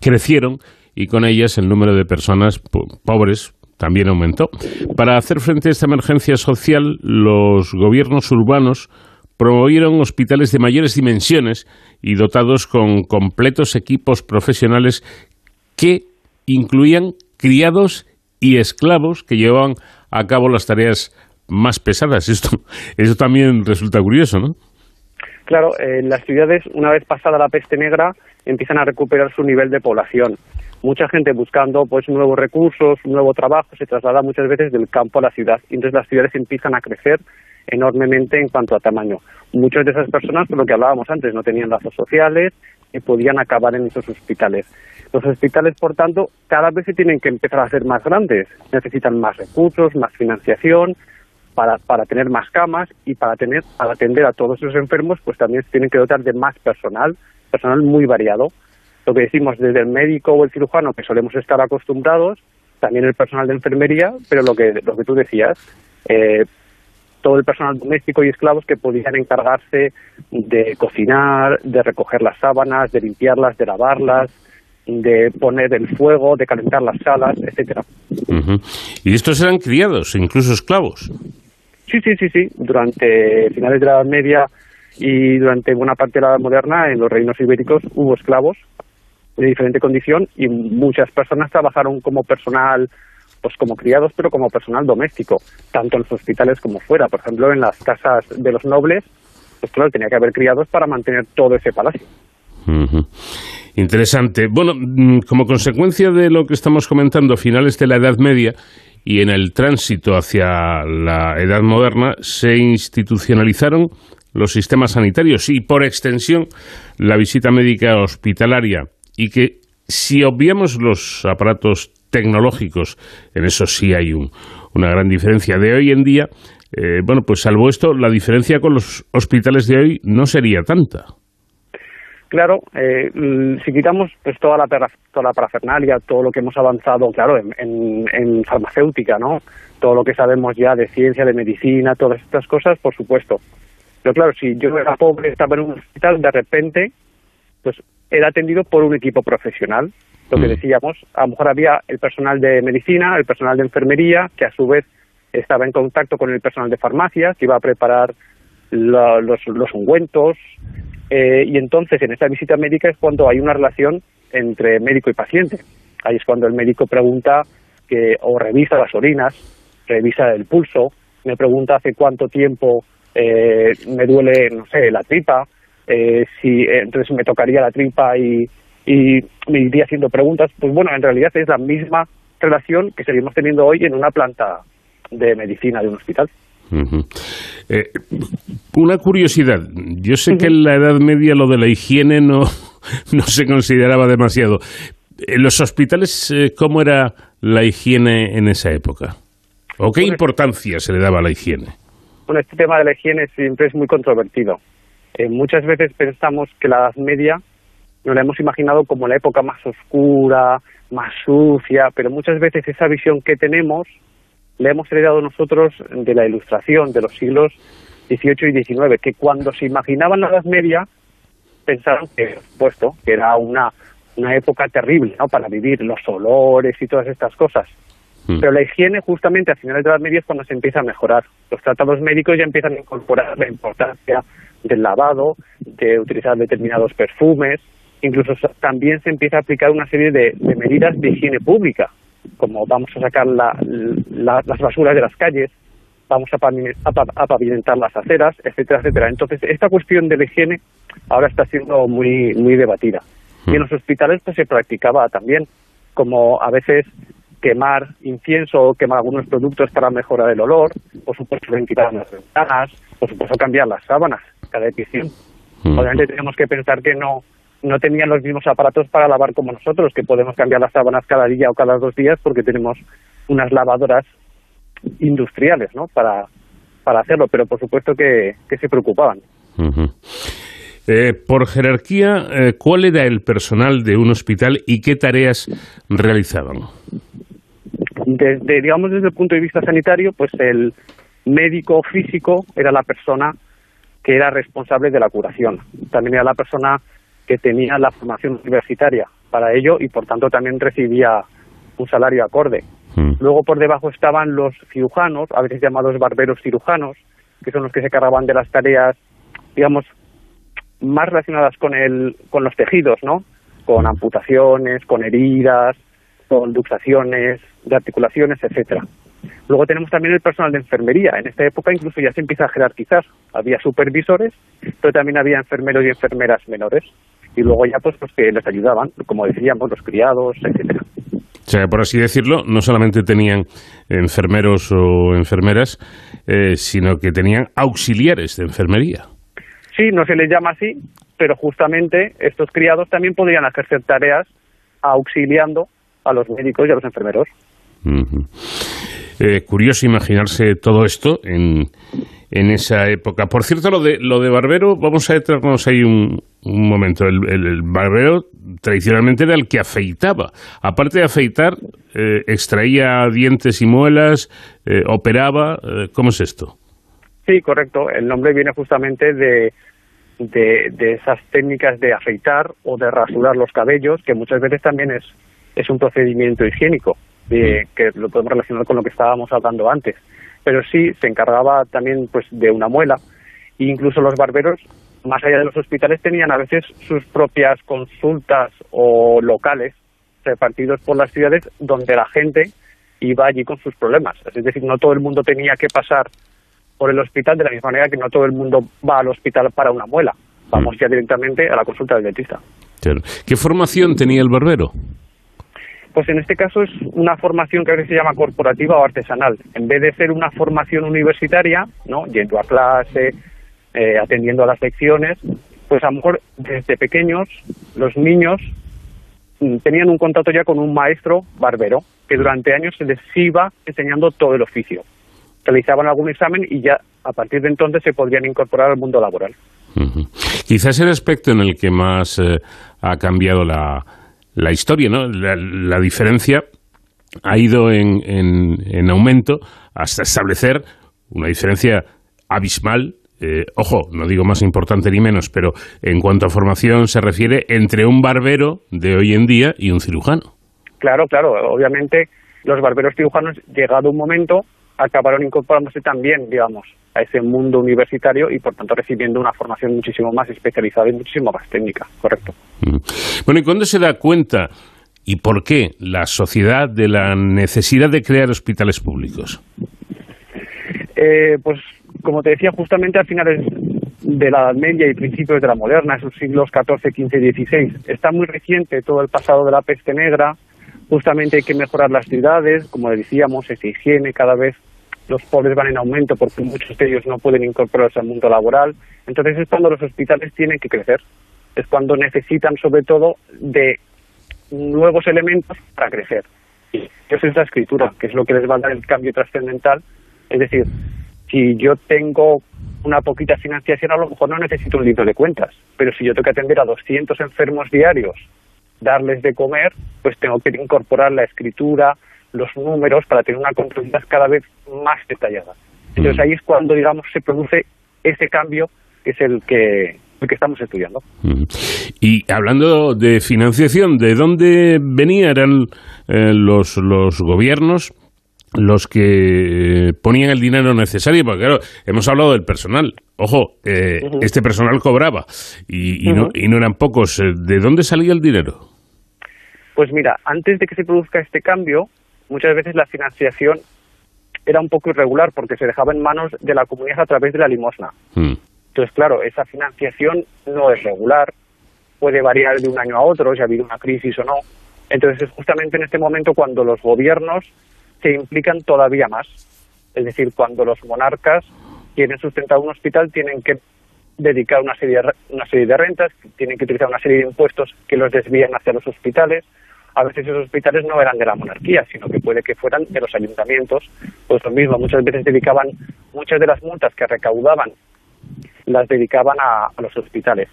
Speaker 2: crecieron y con ellas el número de personas pobres también aumentó. Para hacer frente a esta emergencia social, los gobiernos urbanos promovieron hospitales de mayores dimensiones y dotados con completos equipos profesionales que incluían criados y esclavos que llevaban a cabo las tareas más pesadas. Esto, eso también resulta curioso, ¿no?
Speaker 22: Claro, en las ciudades, una vez pasada la peste negra, empiezan a recuperar su nivel de población. Mucha gente buscando pues nuevos recursos, nuevo trabajo, se traslada muchas veces del campo a la ciudad. Y entonces las ciudades empiezan a crecer enormemente en cuanto a tamaño. Muchas de esas personas, por lo que hablábamos antes, no tenían lazos sociales y podían acabar en esos hospitales. Los hospitales, por tanto, cada vez se tienen que empezar a ser más grandes. Necesitan más recursos, más financiación para, para tener más camas y para, tener, para atender a todos esos enfermos, pues también se tienen que dotar de más personal, personal muy variado. Lo que decimos desde el médico o el cirujano, que solemos estar acostumbrados, también el personal de enfermería, pero lo que, lo que tú decías, eh, todo el personal doméstico y esclavos que podían encargarse de cocinar, de recoger las sábanas, de limpiarlas, de lavarlas, de poner el fuego, de calentar las salas, etcétera.
Speaker 2: ¿Y estos eran criados, incluso esclavos?
Speaker 22: Sí, sí, sí, sí. Durante finales de la Edad Media y durante buena parte de la Edad Moderna, en los reinos ibéricos hubo esclavos de diferente condición y muchas personas trabajaron como personal, pues como criados, pero como personal doméstico, tanto en los hospitales como fuera. Por ejemplo, en las casas de los nobles, pues claro, tenía que haber criados para mantener todo ese palacio.
Speaker 2: Interesante. Bueno, mm, como consecuencia de lo que estamos comentando, finales de la Edad Media y en el tránsito hacia la Edad Moderna, se institucionalizaron los sistemas sanitarios y, por extensión, la visita médica hospitalaria. Y que, si obviamos los aparatos tecnológicos, en eso sí hay una gran diferencia. De hoy en día, eh, bueno, pues salvo esto, la diferencia con los hospitales de hoy no sería tanta.
Speaker 22: Claro, eh, si quitamos pues toda la, toda la parafernalia, todo lo que hemos avanzado, claro, en, en, farmacéutica, ¿no? Todo lo que sabemos ya de ciencia, de medicina, todas estas cosas, por supuesto. Pero claro, si yo era pobre, estaba en un hospital, de repente, pues era atendido por un equipo profesional. Lo que mm. decíamos, a lo mejor había el personal de medicina, el personal de enfermería, que a su vez estaba en contacto con el personal de farmacia, que iba a preparar los, los ungüentos, eh, y entonces en esta visita médica es cuando hay una relación entre médico y paciente. Ahí es cuando el médico pregunta que, o revisa las orinas, revisa el pulso, me pregunta hace cuánto tiempo eh, me duele, no sé, la tripa, eh, si entonces me tocaría la tripa y, y me iría haciendo preguntas. Pues bueno, en realidad es la misma relación que seguimos teniendo hoy en una planta de medicina de un hospital.
Speaker 2: Eh, una curiosidad, yo sé que en la Edad Media lo de la higiene no, no se consideraba demasiado. ¿En los hospitales eh, cómo era la higiene en esa época? ¿O qué importancia se le daba a la higiene?
Speaker 22: Bueno, este tema de la higiene siempre es muy controvertido. Eh, muchas veces pensamos que la Edad Media nos la hemos imaginado como la época más oscura, más sucia, pero muchas veces esa visión que tenemos le hemos heredado nosotros de la ilustración de los siglos XVIII y XIX, que cuando se imaginaban la Edad Media pensaron que, puesto, que era una, una época terrible ¿no? para vivir los olores y todas estas cosas. Mm. Pero la higiene justamente a finales de la Edad Media es cuando se empieza a mejorar. Los tratados médicos ya empiezan a incorporar la importancia del lavado, de utilizar determinados perfumes, incluso también se empieza a aplicar una serie de medidas de higiene pública, como vamos a sacar las basuras de las calles, vamos a, pavimentar las aceras, etcétera, etcétera. Entonces, esta cuestión de la higiene ahora está siendo muy, muy debatida. Y en los hospitales pues, se practicaba también, como a veces quemar incienso o quemar algunos productos para mejorar el olor, por supuesto ventilar las ventanas, por supuesto cambiar las sábanas cada edición. Obviamente tenemos que pensar que no no tenían los mismos aparatos para lavar como nosotros, que podemos cambiar las sábanas cada día o cada dos días porque tenemos unas lavadoras industriales, ¿no? Para, para hacerlo, pero por supuesto que, se preocupaban.
Speaker 2: Eh, por jerarquía, eh, ¿cuál era el personal de un hospital y qué tareas realizaban?
Speaker 22: Desde, digamos, desde el punto de vista sanitario, pues el médico físico era la persona que era responsable de la curación. También era la persona que tenía la formación universitaria para ello y por tanto también recibía un salario acorde. Hmm. Luego por debajo estaban los cirujanos, a veces llamados barberos cirujanos, que son los que se cargaban de las tareas, digamos, más relacionadas con el, con los tejidos, ¿no? Con amputaciones, con heridas, con luxaciones de articulaciones, etcétera. Luego tenemos también el personal de enfermería. En esta época incluso ya se empieza a jerarquizar. Había supervisores, pero también había enfermeros y enfermeras menores y luego ya pues, pues que les ayudaban, como decíamos, los criados, etcétera.
Speaker 2: O sea, por así decirlo, no solamente tenían enfermeros o enfermeras, eh, sino que tenían auxiliares de enfermería.
Speaker 22: Sí, no se les llama así, pero justamente estos criados también podrían ejercer tareas auxiliando a los médicos y a los enfermeros.
Speaker 2: Eh, curioso imaginarse todo esto en, en esa época. Por cierto, lo de, lo de Barbero, vamos a detenernos ahí un, un momento. El, el, Barbero tradicionalmente era el que afeitaba. Aparte de afeitar, eh, extraía dientes y muelas, eh, operaba. ¿Cómo es esto?
Speaker 22: Sí, correcto. El nombre viene justamente de, de, de, esas técnicas de afeitar o de rasurar los cabellos, que muchas veces también es, es un procedimiento higiénico que lo podemos relacionar con lo que estábamos hablando antes. Pero sí se encargaba también pues de una muela e incluso los barberos más allá de los hospitales tenían a veces sus propias consultas o locales repartidos por las ciudades donde la gente iba allí con sus problemas. Es decir, no todo el mundo tenía que pasar por el hospital de la misma manera que no todo el mundo va al hospital para una muela. Vamos ya directamente a la consulta del dentista.
Speaker 2: ¿Qué formación tenía el barbero?
Speaker 22: Pues en este caso es una formación que a veces se llama corporativa o artesanal. En vez de ser una formación universitaria, ¿no? yendo a clase, eh, atendiendo a las lecciones, pues a lo mejor desde pequeños los niños mm, tenían un contacto ya con un maestro barbero que durante años se les iba enseñando todo el oficio. Realizaban algún examen y ya a partir de entonces se podrían incorporar al mundo laboral.
Speaker 2: Quizás el aspecto en el que más eh, ha cambiado la, la historia, ¿no? La, diferencia ha ido en, en, aumento hasta establecer una diferencia abismal eh, ojo, no digo más importante ni menos, pero en cuanto a formación se refiere entre un barbero de hoy en día y un cirujano.
Speaker 22: Claro, claro, obviamente los barberos cirujanos, llegado un momento, acabaron incorporándose también, digamos, a ese mundo universitario y por tanto recibiendo una formación muchísimo más especializada y muchísimo más técnica, correcto.
Speaker 2: Mm. Bueno, ¿y cuándo se da cuenta y por qué la sociedad de la necesidad de crear hospitales públicos?
Speaker 22: Eh, pues como te decía, justamente a finales de la Edad Media y principios de la moderna, esos siglos XIV, XV y XVI. Está muy reciente todo el pasado de la peste negra, justamente hay que mejorar las ciudades, como decíamos, esa higiene cada vez los pobres van en aumento porque muchos de ellos no pueden incorporarse al mundo laboral. Entonces es cuando los hospitales tienen que crecer, es cuando necesitan sobre todo de nuevos elementos para crecer. Y eso es la escritura, que es lo que les va a dar el cambio trascendental. Es decir, si yo tengo una poquita financiación, a lo mejor no necesito un libro de cuentas, pero si yo tengo que atender a 200 enfermos diarios, darles de comer, pues tengo que incorporar la escritura, los números para tener una contabilidad cada vez más detallada. Entonces ahí es cuando, digamos, se produce ese cambio que es el que, el que estamos estudiando.
Speaker 2: Y hablando de financiación, ¿de dónde venían eh, los, los gobiernos los que ponían el dinero necesario? Porque claro, hemos hablado del personal. Ojo, eh, este personal cobraba y, y, no, y no eran pocos. Eh, ¿De dónde salía el dinero?
Speaker 22: Pues mira, antes de que se produzca este cambio, muchas veces la financiación era un poco irregular porque se dejaba en manos de la comunidad a través de la limosna. Hmm. Entonces, claro, esa financiación no es regular, puede variar de un año a otro, si ha habido una crisis o no. Entonces, es justamente en este momento cuando los gobiernos se implican todavía más. Es decir, cuando los monarcas quieren sustentar un hospital, tienen que dedicar una serie, de, una serie de rentas, tienen que utilizar una serie de impuestos que los desvían hacia los hospitales a veces esos hospitales no eran de la monarquía, sino que puede que fueran de los ayuntamientos. Pues lo mismo, muchas veces dedicaban, muchas de las multas que recaudaban, las dedicaban a, los hospitales.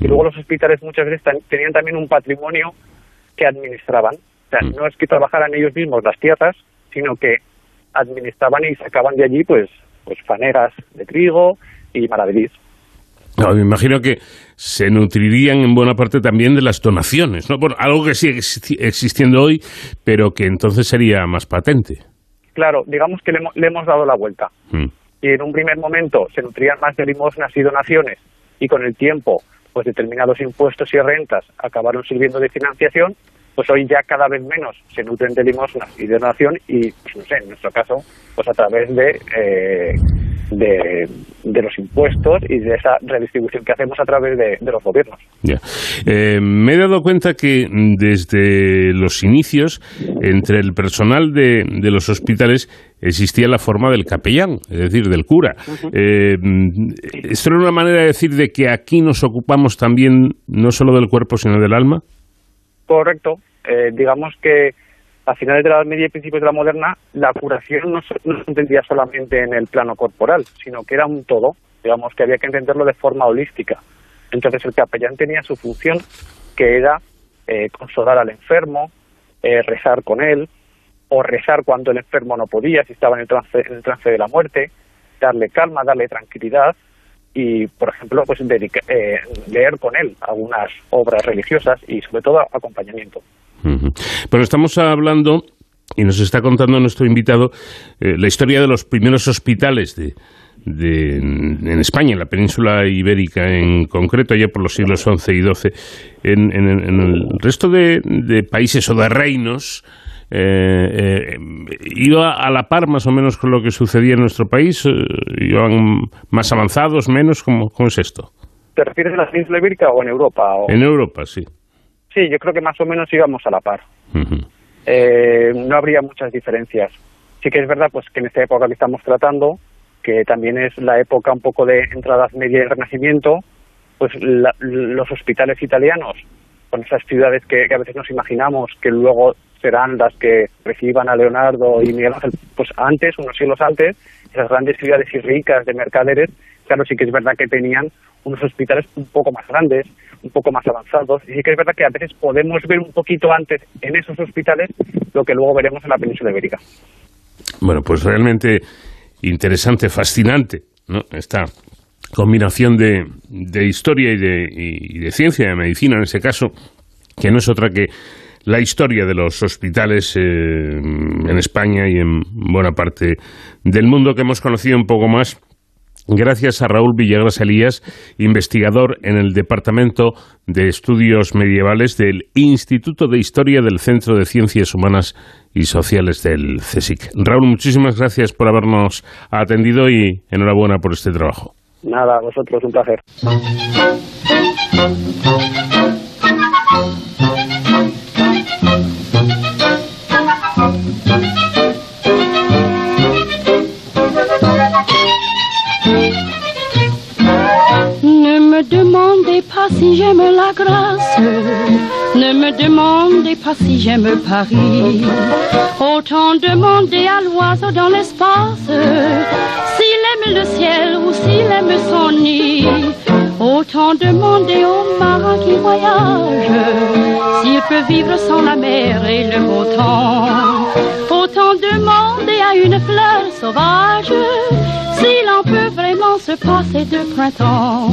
Speaker 22: Y luego los hospitales muchas veces tenían también un patrimonio que administraban. O sea, no es que trabajaran ellos mismos las tierras, sino que administraban y sacaban de allí pues, pues faneras de trigo y maravedís
Speaker 2: me imagino que se nutrirían en buena parte también de las donaciones, ¿no? Por algo que sigue existiendo hoy, pero que entonces sería más patente.
Speaker 22: Claro, digamos que le, hemos dado la vuelta. Mm. Y en un primer momento se nutrían más de limosnas y donaciones, y con el tiempo, pues determinados impuestos y rentas acabaron sirviendo de financiación, pues hoy ya cada vez menos se nutren de limosnas y de donación y, pues no sé, en nuestro caso, pues a través de, eh, de, los impuestos y de esa redistribución que hacemos a través de, los gobiernos.
Speaker 2: Eh, me he dado cuenta que desde los inicios, entre el personal de, de los hospitales, existía la forma del capellán, es decir, del cura. Eh, ¿Esto era una manera de decir de que aquí nos ocupamos también no solo del cuerpo, sino del alma?
Speaker 22: Correcto, eh, digamos que a finales de la Media y principios de la moderna, la curación no, se entendía solamente en el plano corporal, sino que era un todo, digamos que había que entenderlo de forma holística. Entonces el capellán tenía su función, que era eh, consolar al enfermo, eh, rezar con él, o rezar cuando el enfermo no podía, si estaba en el trance, en el trance de la muerte, darle calma, darle tranquilidad, y, por ejemplo, pues eh, leer con él algunas obras religiosas y, sobre todo, acompañamiento.
Speaker 2: Pero estamos hablando, y nos está contando nuestro invitado, eh, la historia de los primeros hospitales de, en España, en la península ibérica en concreto, allá por los siglos XI y XII. En, el resto de, países o de reinos, eh, eh, iba a la par más o menos con lo que sucedía en nuestro país? Eh, ¿Iban más avanzados, menos? ¿Cómo, cómo es esto?
Speaker 22: ¿Te refieres a la península ibérica o en Europa?
Speaker 2: En Europa, sí.
Speaker 22: Sí, yo creo que más o menos íbamos a la par. Eh, no habría muchas diferencias. Sí que es verdad pues que en esta época que estamos tratando, que también es la época un poco de entradas media y renacimiento, pues los hospitales italianos, con esas ciudades que, a veces nos imaginamos que luego serán las que reciban a Leonardo y Miguel Ángel, pues antes, unos siglos antes, esas grandes ciudades y ricas de mercaderes, claro, sí que es verdad que tenían unos hospitales un poco más grandes, un poco más avanzados. Y sí que es verdad que a veces podemos ver un poquito antes en esos hospitales lo que luego veremos en la península ibérica.
Speaker 2: Bueno, pues realmente interesante, fascinante, ¿no? Esta combinación de, de historia y de, ciencia, de medicina en ese caso, que no es otra que la historia de los hospitales eh, en España y en buena parte del mundo que hemos conocido un poco más gracias a Raúl Villagras Elías, investigador en el Departamento de Estudios Medievales del Instituto de Historia del Centro de Ciencias Humanas y Sociales del CSIC. Raúl, muchísimas gracias por habernos atendido y enhorabuena por este trabajo.
Speaker 22: Nada, a vosotros, un placer.
Speaker 3: Me demandez pas si j'aime la grâce, ne me demandez pas si j'aime Paris. Autant demander à l'oiseau dans l'espace s'il aime le ciel ou s'il aime son nid. Autant demander au marin qui voyage s'il peut vivre sans la mer et le beau temps. Autant demander à une fleur sauvage s'il en peut vraiment se passer de printemps.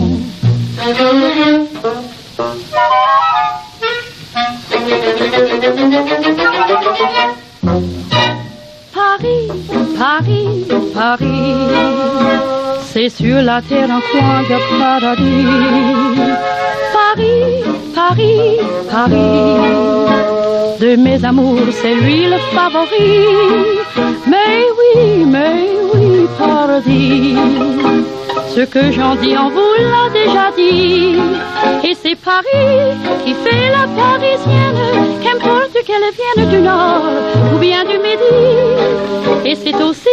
Speaker 3: Paris, Paris, Paris, c'est sur la terre un coin de paradis. Paris, Paris, Paris, de mes amours, c'est lui le favori. Mais oui, mais oui, paradis. Ce que j'en dis, on vous l'a déjà dit. Et c'est Paris qui fait la parisienne, qu'importe qu'elle vienne du nord ou bien du midi. Et c'est aussi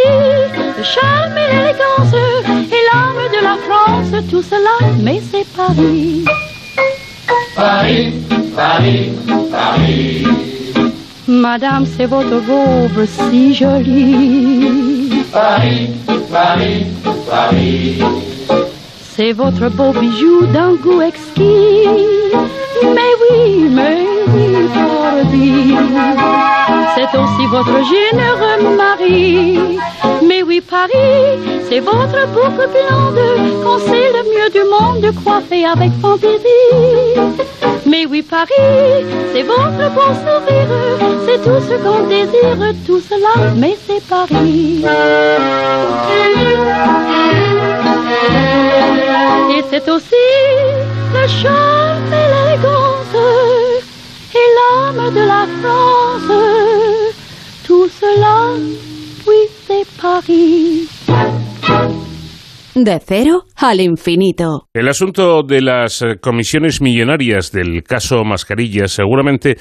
Speaker 3: le charme et l'élégance et l'âme de la France, tout cela, mais c'est Paris.
Speaker 21: Paris, Paris, Paris.
Speaker 3: Madame, c'est votre robe si jolie.
Speaker 21: Paris, Paris, Paris.
Speaker 3: C'est votre beau bijou d'un goût exquis. Mais oui, mais C'est aussi votre généreux mari. Mais oui, Paris, c'est votre boucle blonde qu'on sait le mieux du monde coiffé avec fantaisie. Mais oui, Paris, c'est votre bon sourire, c'est tout ce qu'on désire, tout cela, mais c'est Paris. Et c'est aussi le et l'âme de la France. Tout cela, oui, c'est Paris.
Speaker 1: De cero al infinito.
Speaker 2: El asunto de las eh, comisiones millonarias del caso Mascarilla seguramente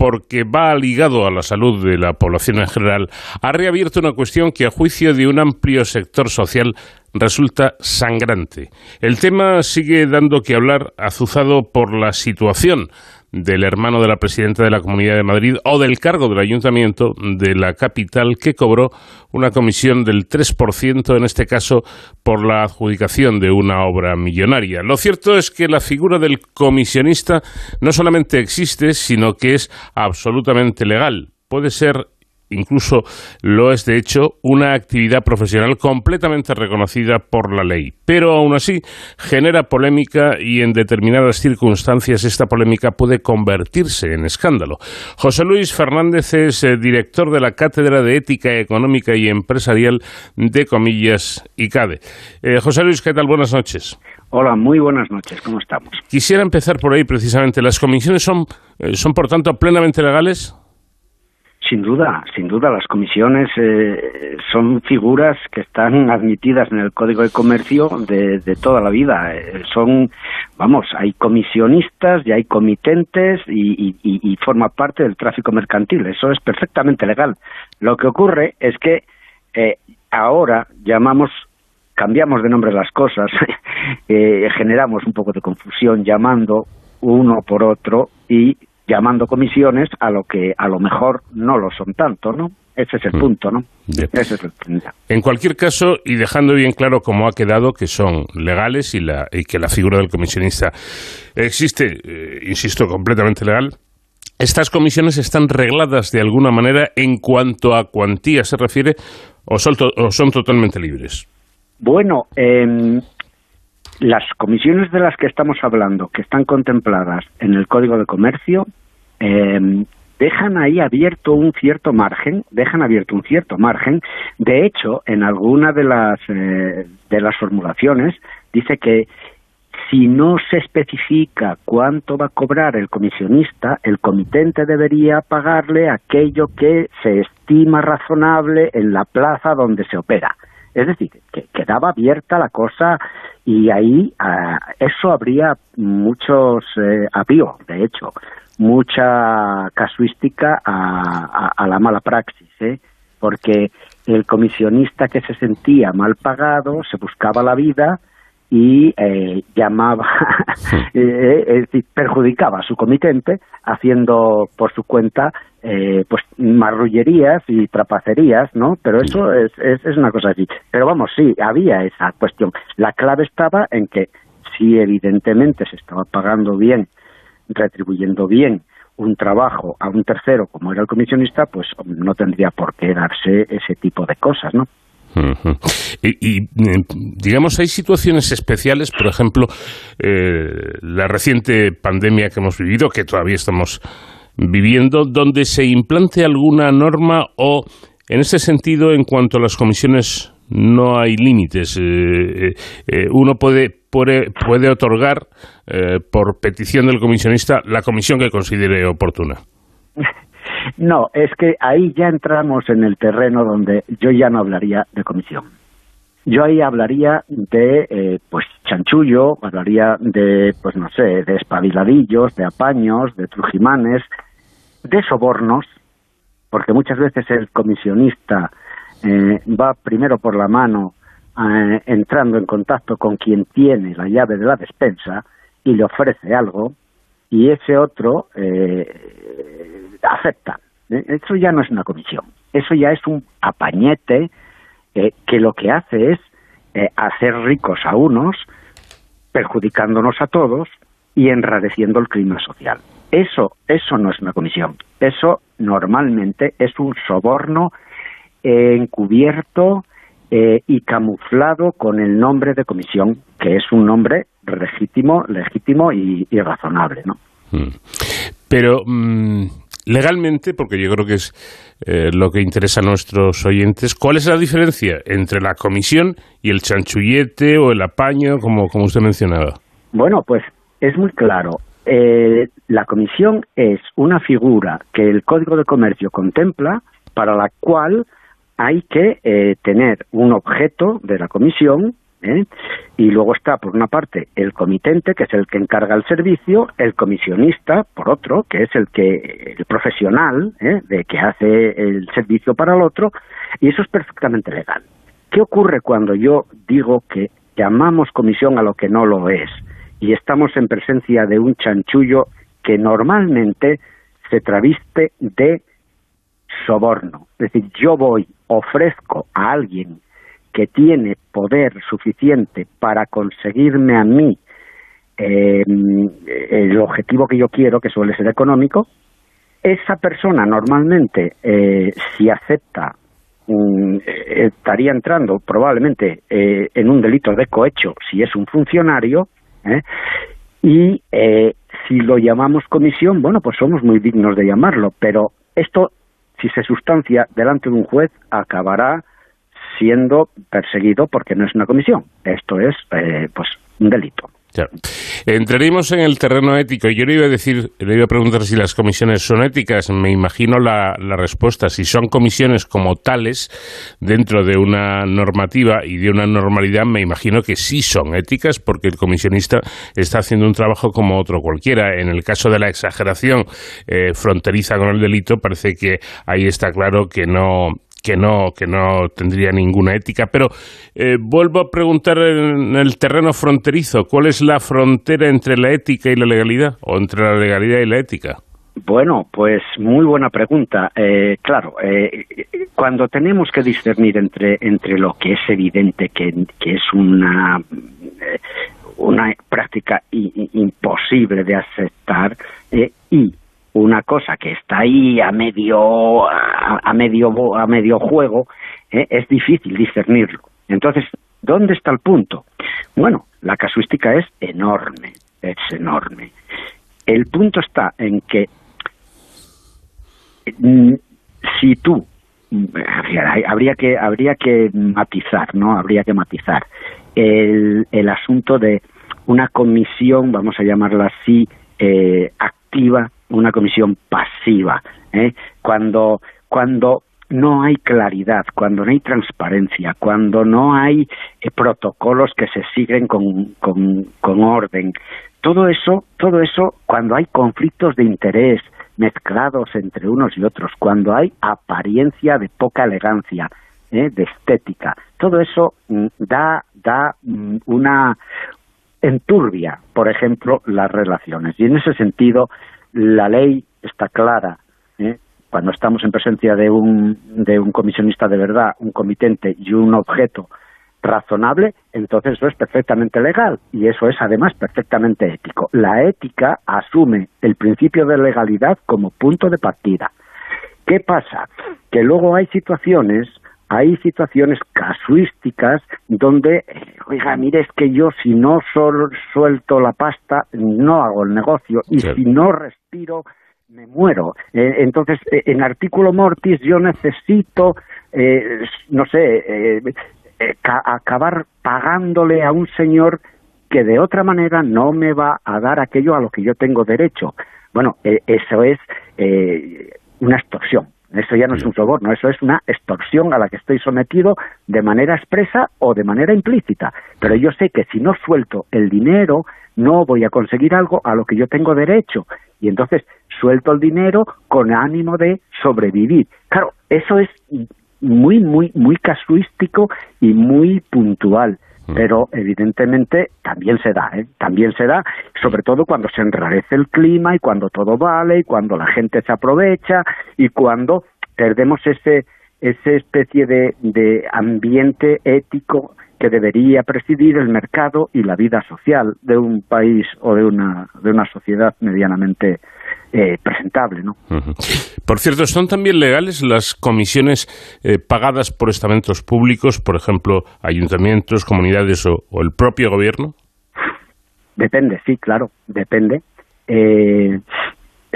Speaker 2: porque va ligado a la salud de la población en general, ha reabierto una cuestión que a juicio de un amplio sector social resulta sangrante. El tema sigue dando que hablar azuzado por la situación del hermano de la presidenta de la Comunidad de Madrid o del cargo del ayuntamiento de la capital que cobró una comisión del 3% en este caso por la adjudicación de una obra millonaria. Lo cierto es que la figura del comisionista no solamente existe, sino que es absolutamente legal. Puede ser incluso lo es de hecho una actividad profesional completamente reconocida por la ley. Pero aún así genera polémica y en determinadas circunstancias esta polémica puede convertirse en escándalo. José Luis Fernández es eh, director de la Cátedra de Ética Económica y Empresarial de Comillas y CADE. Eh, José Luis, ¿qué tal? Buenas noches.
Speaker 23: Hola, muy buenas noches. ¿Cómo estamos?
Speaker 2: Quisiera empezar por ahí precisamente. ¿Las comisiones son, eh, son por tanto plenamente legales?
Speaker 23: Sin duda, sin duda, las comisiones eh, son figuras que están admitidas en el Código de Comercio de, de toda la vida. Eh, son, vamos, hay comisionistas y hay comitentes y, forma parte del tráfico mercantil. Eso es perfectamente legal. Lo que ocurre es que eh, ahora llamamos cambiamos de nombre las cosas, eh, generamos un poco de confusión llamando uno por otro y llamando comisiones a lo que a lo mejor no lo son tanto, ¿no? Ese es el mm. punto, ¿no? Ese es el
Speaker 2: punto. En cualquier caso, y dejando bien claro cómo ha quedado que son legales y, la, y que la figura del comisionista existe, eh, insisto, completamente legal, ¿estas comisiones están regladas de alguna manera en cuanto a cuantía se refiere o son, o son totalmente libres?
Speaker 23: Bueno, eh, las comisiones de las que estamos hablando, que están contempladas en el Código de Comercio, eh, dejan ahí abierto un cierto margen, dejan abierto un cierto margen. De hecho, en alguna de las eh, de las formulaciones dice que si no se especifica cuánto va a cobrar el comisionista, el comitente debería pagarle aquello que se estima razonable en la plaza donde se opera. Es decir, que quedaba abierta la cosa y ahí ah, eso habría muchos, eh, de hecho, mucha casuística a, la mala praxis, ¿eh? porque el comisionista que se sentía mal pagado se buscaba la vida y eh, llamaba, eh, perjudicaba a su comitente haciendo por su cuenta eh, pues marrullerías y trapacerías, ¿no? Pero eso es, es, es una cosa así. Pero vamos, sí, había esa cuestión. La clave estaba en que si evidentemente se estaba pagando bien retribuyendo bien un trabajo a un tercero como era el comisionista, pues no tendría por qué darse ese tipo de cosas, ¿no?
Speaker 2: Y, digamos, hay situaciones especiales, por ejemplo, eh, la reciente pandemia que hemos vivido, que todavía estamos viviendo, donde se implante alguna norma o, en ese sentido, en cuanto a las comisiones, no hay límites. Eh, eh, uno puede, puede, puede otorgar eh, por petición del comisionista la comisión que considere oportuna.
Speaker 23: No, es que ahí ya entramos en el terreno donde yo ya no hablaría de comisión. Yo ahí hablaría de, eh, pues, chanchullo, hablaría de, pues, no sé, de espabiladillos, de apaños, de trujimanes, de sobornos, porque muchas veces el comisionista eh, va primero por la mano entrando en contacto con quien tiene la llave de la despensa y le ofrece algo y ese otro eh, acepta. ¿eh? Eso ya no es una comisión, eso ya es un apañete eh, que lo que hace es hacer ricos a unos, perjudicándonos a todos y enrareciendo el clima social. Eso, eso no es una comisión. Eso normalmente es un soborno encubierto y camuflado con el nombre de comisión, que es un nombre legítimo, legítimo y, razonable, ¿no? Hmm.
Speaker 2: Pero mm, legalmente, porque yo creo que es eh, lo que interesa a nuestros oyentes, ¿cuál es la diferencia entre la comisión y el chanchullete o el apaño, como, como usted mencionaba?
Speaker 23: Bueno, pues es muy claro. Eh, la comisión es una figura que el Código de Comercio contempla para la cual hay que eh, tener un objeto de la comisión ¿eh? Y luego está, por una parte, el comitente, que es el que encarga el servicio, el comisionista, por otro, que es el que el profesional ¿eh? de que hace el servicio para el otro, y eso es perfectamente legal. ¿Qué ocurre cuando yo digo que llamamos comisión a lo que no lo es y estamos en presencia de un chanchullo que normalmente se traviste de soborno? Es decir, yo voy, ofrezco a alguien que tiene poder suficiente para conseguirme a mí eh, el objetivo que yo quiero, que suele ser económico, esa persona normalmente, eh, si acepta, mm, estaría entrando probablemente eh, en un delito de cohecho si es un funcionario, y si lo llamamos comisión, bueno, pues somos muy dignos de llamarlo, pero esto, si se sustancia delante de un juez, acabará siendo perseguido porque no es una comisión. Esto es eh, pues un delito.
Speaker 2: Entraremos en el terreno ético. Yo le iba a decir, le iba a preguntar si las comisiones son éticas. Me imagino la, la, respuesta. Si son comisiones como tales dentro de una normativa y de una normalidad, me imagino que sí son éticas porque el comisionista está haciendo un trabajo como otro cualquiera. En el caso de la exageración eh, fronteriza con el delito, parece que ahí está claro que no que no, que no tendría ninguna ética. Pero eh, vuelvo a preguntar en el terreno fronterizo, ¿cuál es la frontera entre la ética y la legalidad? ¿O entre la legalidad y la ética?
Speaker 23: Bueno, pues muy buena pregunta. Eh, claro, eh, cuando tenemos que discernir entre, entre lo que es evidente que, es una, eh, una práctica imposible de aceptar y una cosa que está ahí a medio a, medio a medio juego es difícil discernirlo. Entonces dónde está el punto bueno la casuística es enorme es enorme. El punto está en que mm, si tú habría que habría que matizar, ¿no? Habría que matizar el, el asunto de una comisión, vamos a llamarla así, eh, activa, una comisión pasiva, ¿eh? cuando cuando no hay claridad, cuando no hay transparencia, cuando no hay eh, protocolos que se siguen con, con, con orden, todo eso, todo eso, cuando hay conflictos de interés mezclados entre unos y otros, cuando hay apariencia de poca elegancia, ¿eh? de estética, todo eso mm, da, da mm, una enturbia, por ejemplo, las relaciones. Y en ese sentido, la ley está clara. ¿eh? Cuando estamos en presencia de un, de un comisionista de verdad, un comitente y un objeto razonable, entonces eso es perfectamente legal y eso es además perfectamente ético. La ética asume el principio de legalidad como punto de partida. ¿Qué pasa? Que luego hay situaciones, hay situaciones casuísticas donde, eh, oiga, mire, es que yo si no suelto la pasta, no hago el negocio y si no respiro, me muero. Eh, entonces, eh, en artículo mortis yo necesito, no sé, eh, acabar pagándole a un señor que de otra manera no me va a dar aquello a lo que yo tengo derecho. Bueno, eh, eso es eh, una extorsión. Eso ya no es un soborno, eso es una extorsión a la que estoy sometido de manera expresa o de manera implícita. Pero yo sé que si no suelto el dinero, no voy a conseguir algo a lo que yo tengo derecho. Y entonces suelto el dinero con ánimo de sobrevivir. Claro, eso es muy, muy, muy casuístico y muy puntual. Pero evidentemente también se da, ¿eh? también se da, sobre todo cuando se enrarece el clima y cuando todo vale y cuando la gente se aprovecha y cuando perdemos ese esa especie de, de ambiente ético que debería presidir el mercado y la vida social de un país o de una, de una sociedad medianamente eh, presentable. ¿no?
Speaker 2: Por cierto, ¿son también legales las comisiones eh, pagadas por estamentos públicos, por ejemplo, ayuntamientos, comunidades o, el propio gobierno?
Speaker 23: Depende, sí, claro, depende. Eh,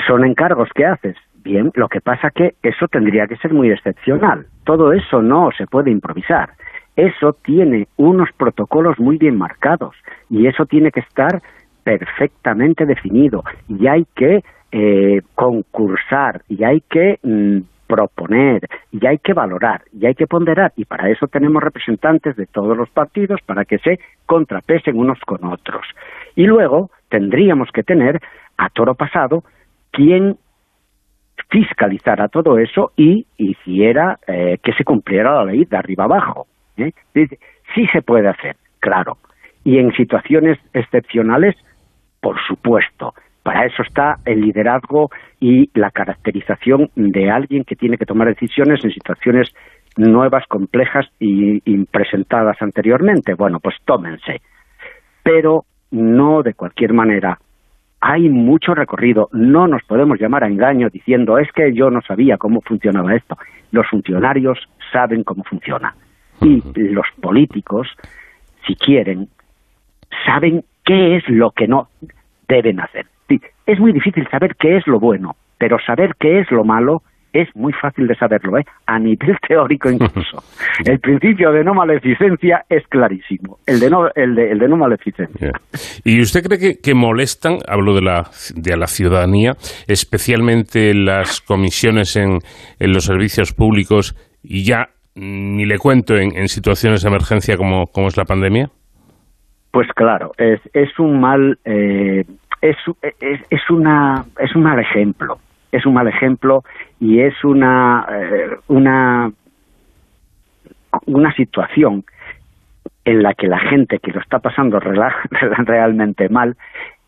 Speaker 23: son encargos que haces. Bien, lo que pasa que eso tendría que ser muy excepcional. Todo eso no se puede improvisar. Eso tiene unos protocolos muy bien marcados y eso tiene que estar perfectamente definido y hay que eh, concursar y hay que mm, proponer y hay que valorar y hay que ponderar y para eso tenemos representantes de todos los partidos para que se contrapesen unos con otros. Y luego tendríamos que tener a toro pasado quien fiscalizara todo eso y hiciera eh, que se cumpliera la ley de arriba abajo. ¿Eh? Sí se puede hacer, claro. Y en situaciones excepcionales, por supuesto. Para eso está el liderazgo y la caracterización de alguien que tiene que tomar decisiones en situaciones nuevas, complejas y presentadas anteriormente. Bueno, pues tómense. Pero no de cualquier manera. Hay mucho recorrido. No nos podemos llamar a engaño diciendo es que yo no sabía cómo funcionaba esto. Los funcionarios saben cómo funciona. Y los políticos, si quieren, saben qué es lo que no deben hacer. Es muy difícil saber qué es lo bueno, pero saber qué es lo malo es muy fácil de saberlo, ¿eh? a nivel teórico incluso. el principio de no maleficencia es clarísimo, el de no, el de, el de no maleficencia.
Speaker 2: ¿Y usted cree que, molestan, hablo de la, de la ciudadanía, especialmente las comisiones en, en los servicios públicos y ya ni le cuento en, situaciones de emergencia como, como, es la pandemia?
Speaker 23: Pues claro, es, es un mal eh, es, es, una, es un mal ejemplo, es un mal ejemplo y es una, eh, una, una situación en la que la gente que lo está pasando realmente mal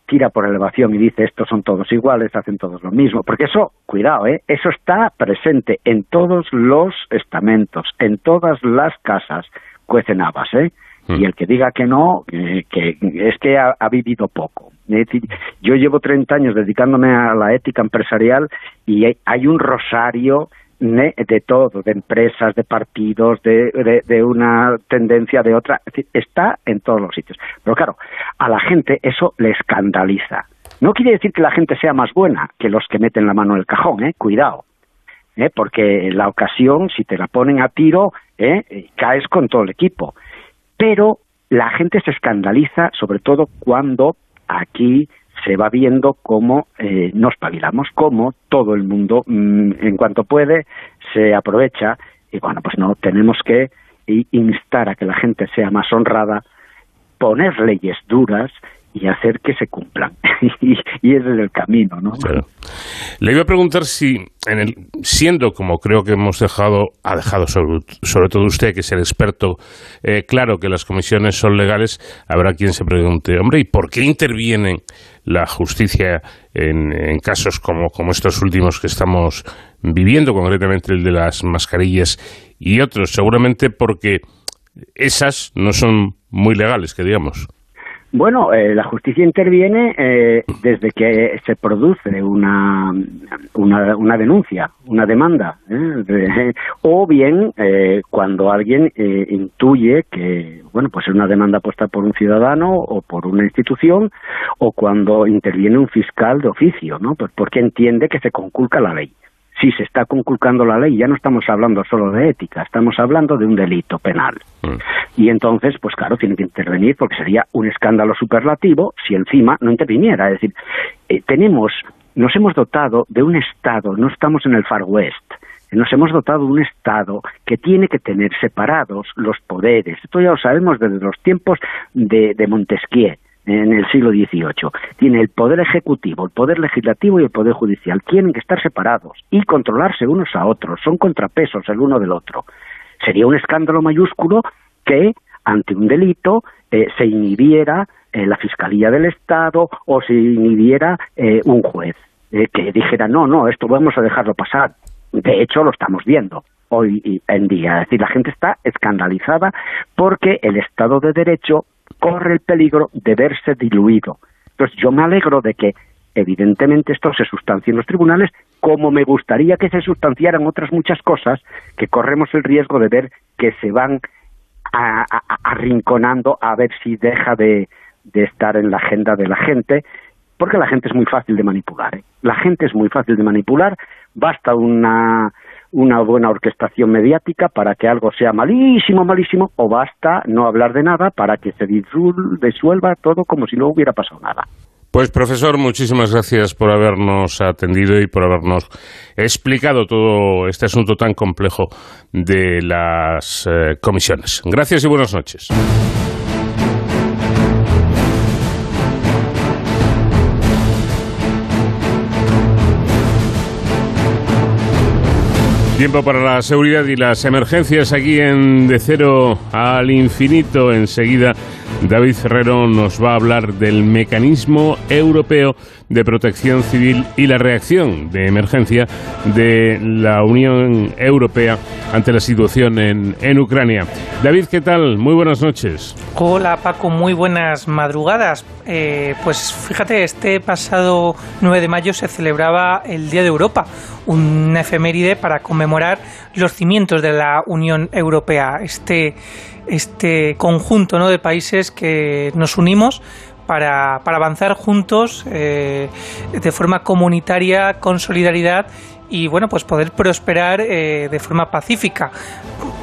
Speaker 23: tira por elevación y dice estos son todos iguales, hacen todos lo mismo, porque eso, cuidado, ¿eh? eso está presente en todos los estamentos, en todas las casas, cuecen habas, ¿eh? Y el que diga que no, que es que ha, vivido poco. yo llevo 30 años dedicándome a la ética empresarial y hay un rosario de todo, de empresas, de partidos, de, de, una tendencia, de otra, está en todos los sitios. Pero claro, a la gente eso le escandaliza. No quiere decir que la gente sea más buena que los que meten la mano en el cajón, ¿eh? Cuidado. ¿eh? Porque la ocasión, si te la ponen a tiro, ¿eh? caes con todo el equipo. Pero la gente se escandaliza, sobre todo cuando aquí se va viendo cómo eh, nos pavilamos, cómo todo el mundo, mm, en cuanto puede, se aprovecha. Y bueno, pues no, tenemos que instar a que la gente sea más honrada, poner leyes duras y hacer que se cumplan. y, ese es el camino, ¿no?
Speaker 2: Le iba a preguntar si, en el, siendo como creo que hemos dejado, ha dejado sobre, sobre todo usted, que es el experto, eh, claro que las comisiones son legales, habrá quien se pregunte, hombre, ¿y por qué intervienen la justicia en, casos como, como estos últimos que estamos viviendo, concretamente el de las mascarillas y otros? Seguramente porque esas no son muy legales, que digamos.
Speaker 23: Bueno, eh, la justicia interviene eh, desde que se produce una, una, una denuncia, una demanda, ¿eh? o bien cuando alguien intuye que, bueno, pues es una demanda puesta por un ciudadano o por una institución, o cuando interviene un fiscal de oficio, ¿no? Pues porque entiende que se conculca la ley si se está conculcando la ley, ya no estamos hablando solo de ética, estamos hablando de un delito penal. Mm. Y entonces, pues claro, tiene que intervenir porque sería un escándalo superlativo si encima no interviniera. Es decir, eh, tenemos, nos hemos dotado de un Estado, no estamos en el Far West, nos hemos dotado de un Estado que tiene que tener separados los poderes. Esto ya lo sabemos desde los tiempos de, de Montesquieu en el siglo XVIII. Tiene el poder ejecutivo, el poder legislativo y el poder judicial. Tienen que estar separados y controlarse unos a otros. Son contrapesos el uno del otro. Sería un escándalo mayúsculo que ante un delito eh, se inhibiera eh, la Fiscalía del Estado o se inhibiera eh, un juez que dijera no, no, esto vamos a dejarlo pasar. De hecho, lo estamos viendo hoy en día. Es decir, la gente está escandalizada porque el Estado de Derecho corre el peligro de verse diluido. Entonces yo me alegro de que evidentemente esto se sustancie en los tribunales como me gustaría que se sustanciaran otras muchas cosas que corremos el riesgo de ver que se van arrinconando a ver si deja de, estar en la agenda de la gente, porque la gente es muy fácil de manipular. ¿eh? La gente es muy fácil de manipular, basta una una buena orquestación mediática para que algo sea malísimo, malísimo, o basta no hablar de nada para que se disuelva todo como si no hubiera pasado nada.
Speaker 2: Pues profesor, muchísimas gracias por habernos atendido y por habernos explicado todo este asunto tan complejo de las eh, comisiones. Gracias y buenas noches. Tiempo para la seguridad y las emergencias aquí en De Cero al Infinito. Enseguida David Ferrero nos va a hablar del mecanismo europeo de protección civil y la reacción de emergencia de la Unión Europea ante la situación en, en Ucrania. David, ¿qué tal? Muy buenas noches.
Speaker 24: Hola Paco, muy buenas madrugadas. Eh, pues fíjate, este pasado 9 de mayo se celebraba el Día de Europa, un efeméride para conmemorar los cimientos de la Unión Europea, este, este conjunto ¿no? de países que nos unimos para, para avanzar juntos eh, de forma comunitaria, con solidaridad y bueno, pues poder prosperar eh, de forma pacífica.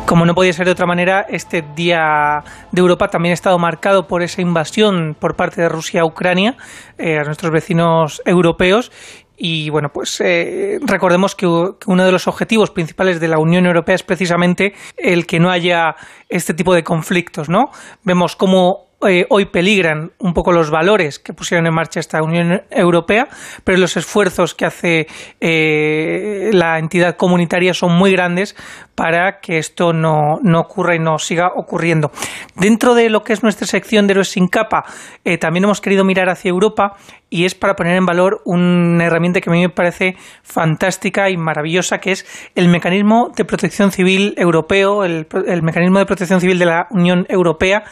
Speaker 24: Como no podía ser de otra manera, este Día de Europa también ha estado marcado por esa invasión por parte de Rusia a Ucrania, eh, a nuestros vecinos europeos, y bueno, pues recordemos que, uno de los objetivos principales de la Unión Europea es precisamente el que no haya este tipo de conflictos, ¿no? Vemos cómo eh, hoy peligran un poco los valores que pusieron en marcha esta Unión Europea, pero los esfuerzos que hace eh, la entidad comunitaria son muy grandes para que esto no, ocurra y no siga ocurriendo. Dentro de lo que es nuestra sección de Héroes sin capa, eh, también hemos querido mirar hacia Europa y es para poner en valor una herramienta que a mí me parece fantástica y maravillosa, que es el mecanismo de protección civil europeo, el mecanismo de protección civil de la Unión Europea,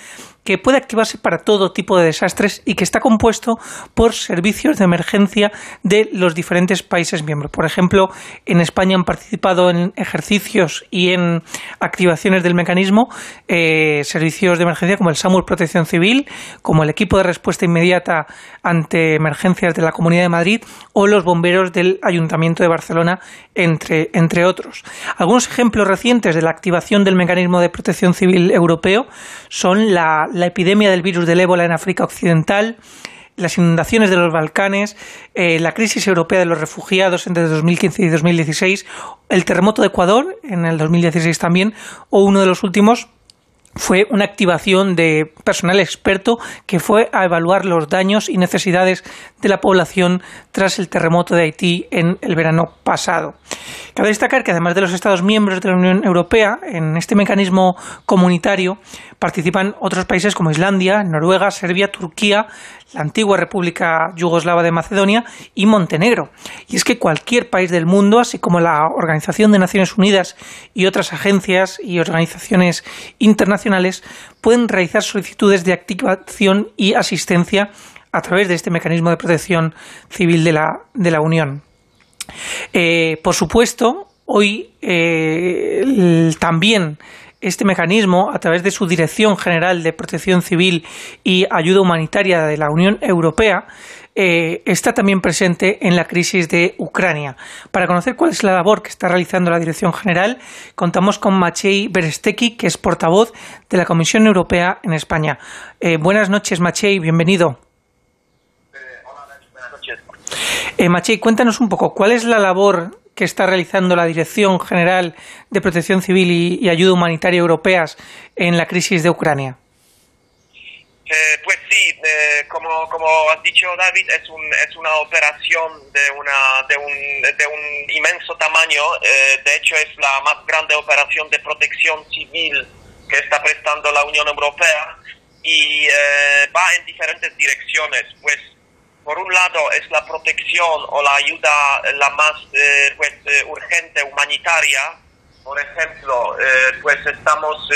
Speaker 24: que puede activarse para todo tipo de desastres y que está compuesto por servicios de emergencia de los diferentes países miembros. Por ejemplo, en España han participado en ejercicios y en activaciones del mecanismo eh, servicios de emergencia como el SAMUR Protección Civil, como el equipo de respuesta inmediata ante emergencias de la Comunidad de Madrid o los bomberos del Ayuntamiento de Barcelona, entre, entre otros. Algunos ejemplos recientes de la activación del mecanismo de protección civil europeo son la, la epidemia del virus del ébola en África Occidental, las inundaciones de los Balcanes, eh, la crisis europea de los refugiados entre 2015 y 2016, el terremoto de Ecuador en el 2016 también, o uno de los últimos, fue una activación de personal experto que fue a evaluar los daños y necesidades de la población tras el terremoto de Haití en el verano pasado. Cabe destacar que además de los Estados miembros de la Unión Europea, en este mecanismo comunitario participan otros países como Islandia, Noruega, Serbia, Turquía, la antigua República Yugoslava de Macedonia y Montenegro. Y es que cualquier país del mundo, así como la Organización de Naciones Unidas y otras agencias y organizaciones internacionales, pueden realizar solicitudes de activación y asistencia a través de este mecanismo de protección civil de la, de la Unión. Eh, por supuesto, hoy eh, también este mecanismo, a través de su Dirección General de Protección Civil y Ayuda Humanitaria de la Unión Europea, eh, está también presente en la crisis de Ucrania. Para conocer cuál es la labor que está realizando la Dirección General, contamos con Maciej Beresteki, que es portavoz de la Comisión Europea en España. Eh, buenas noches, Maciej, bienvenido. buenas noches. Eh, Maciej, cuéntanos un poco, ¿cuál es la labor que está realizando la Dirección General de Protección Civil y, Ayuda Humanitaria Europeas en la crisis de Ucrania?
Speaker 25: Eh, pues sí, eh, como, como has dicho David, es, un, es una operación de, una, de, un, de un inmenso tamaño. Eh, de hecho, es la más grande operación de protección civil que está prestando la Unión Europea y va en diferentes direcciones. Pues por un lado es la protección o la ayuda la más eh, pues, eh, urgente humanitaria. Por ejemplo, eh, pues estamos,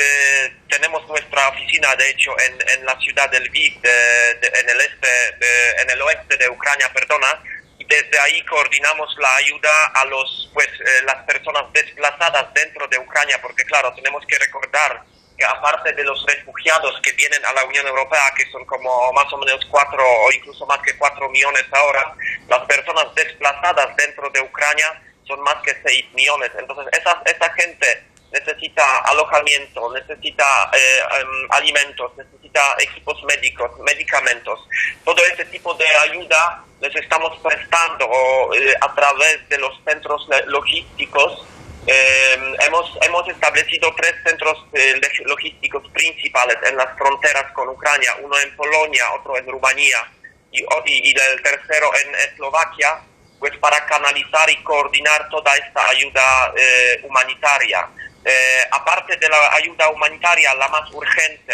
Speaker 25: tenemos nuestra oficina, de hecho, en, en la ciudad del Lviv, en el este, en el oeste de Ucrania, perdona, y desde ahí coordinamos la ayuda a los, pues, las personas desplazadas dentro de Ucrania, porque claro, tenemos que recordar aparte de los refugiados que vienen a la Unión Europea, que son como más o menos cuatro o incluso más que cuatro millones ahora, las personas desplazadas dentro de Ucrania son más que seis millones. Entonces, esa, esa gente necesita alojamiento, necesita eh, em, alimentos, necesita equipos médicos, medicamentos. Todo ese tipo de ayuda les estamos prestando eh, a través de los centros logísticos eh, hemos, establecido tres centros eh, logísticos principales en las fronteras con Ucrania, uno en Polonia, otro en Rumanía y, el tercero en Eslovaquia, pues para canalizar y coordinar toda esta ayuda eh, humanitaria. aparte de la ayuda humanitaria, la más urgente,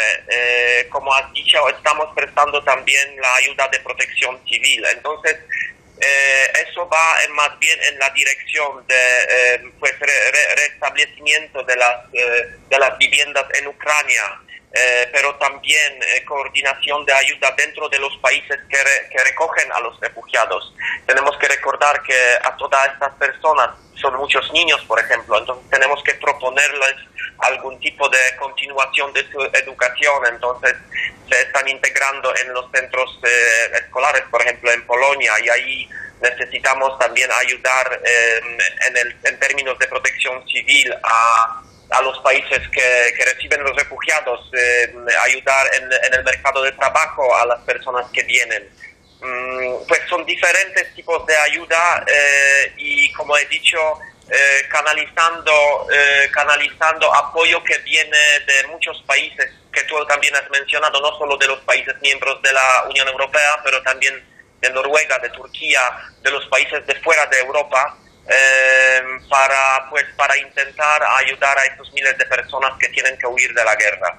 Speaker 25: como has dicho, estamos prestando también la ayuda de protección civil. Entonces, eh, eso va más bien en la dirección de eh, pues restablecimiento de las, eh, de las viviendas en Ucrania, pero también coordinación de ayuda dentro de los países que, que, recogen a los refugiados. Tenemos que recordar que a todas estas personas son muchos niños, por ejemplo, entonces tenemos que proponerles algún tipo de continuación de su educación, entonces se están integrando en los centros eh, escolares, por ejemplo en Polonia, y ahí necesitamos también ayudar em, en, el, en términos de protección civil a, los países que, reciben los refugiados, em, ayudar en, en, el mercado de trabajo a las personas que vienen. Mm, pues son diferentes tipos de ayuda eh, y como he dicho, eh, canalizando, eh, canalizando apoyo que viene de muchos países que tú también has mencionado, no solo de los países miembros de la Unión Europea, pero también de Noruega, de Turquía, de los países de fuera de Europa, eh, para, pues, para intentar ayudar a estos miles de personas que tienen que huir de la guerra.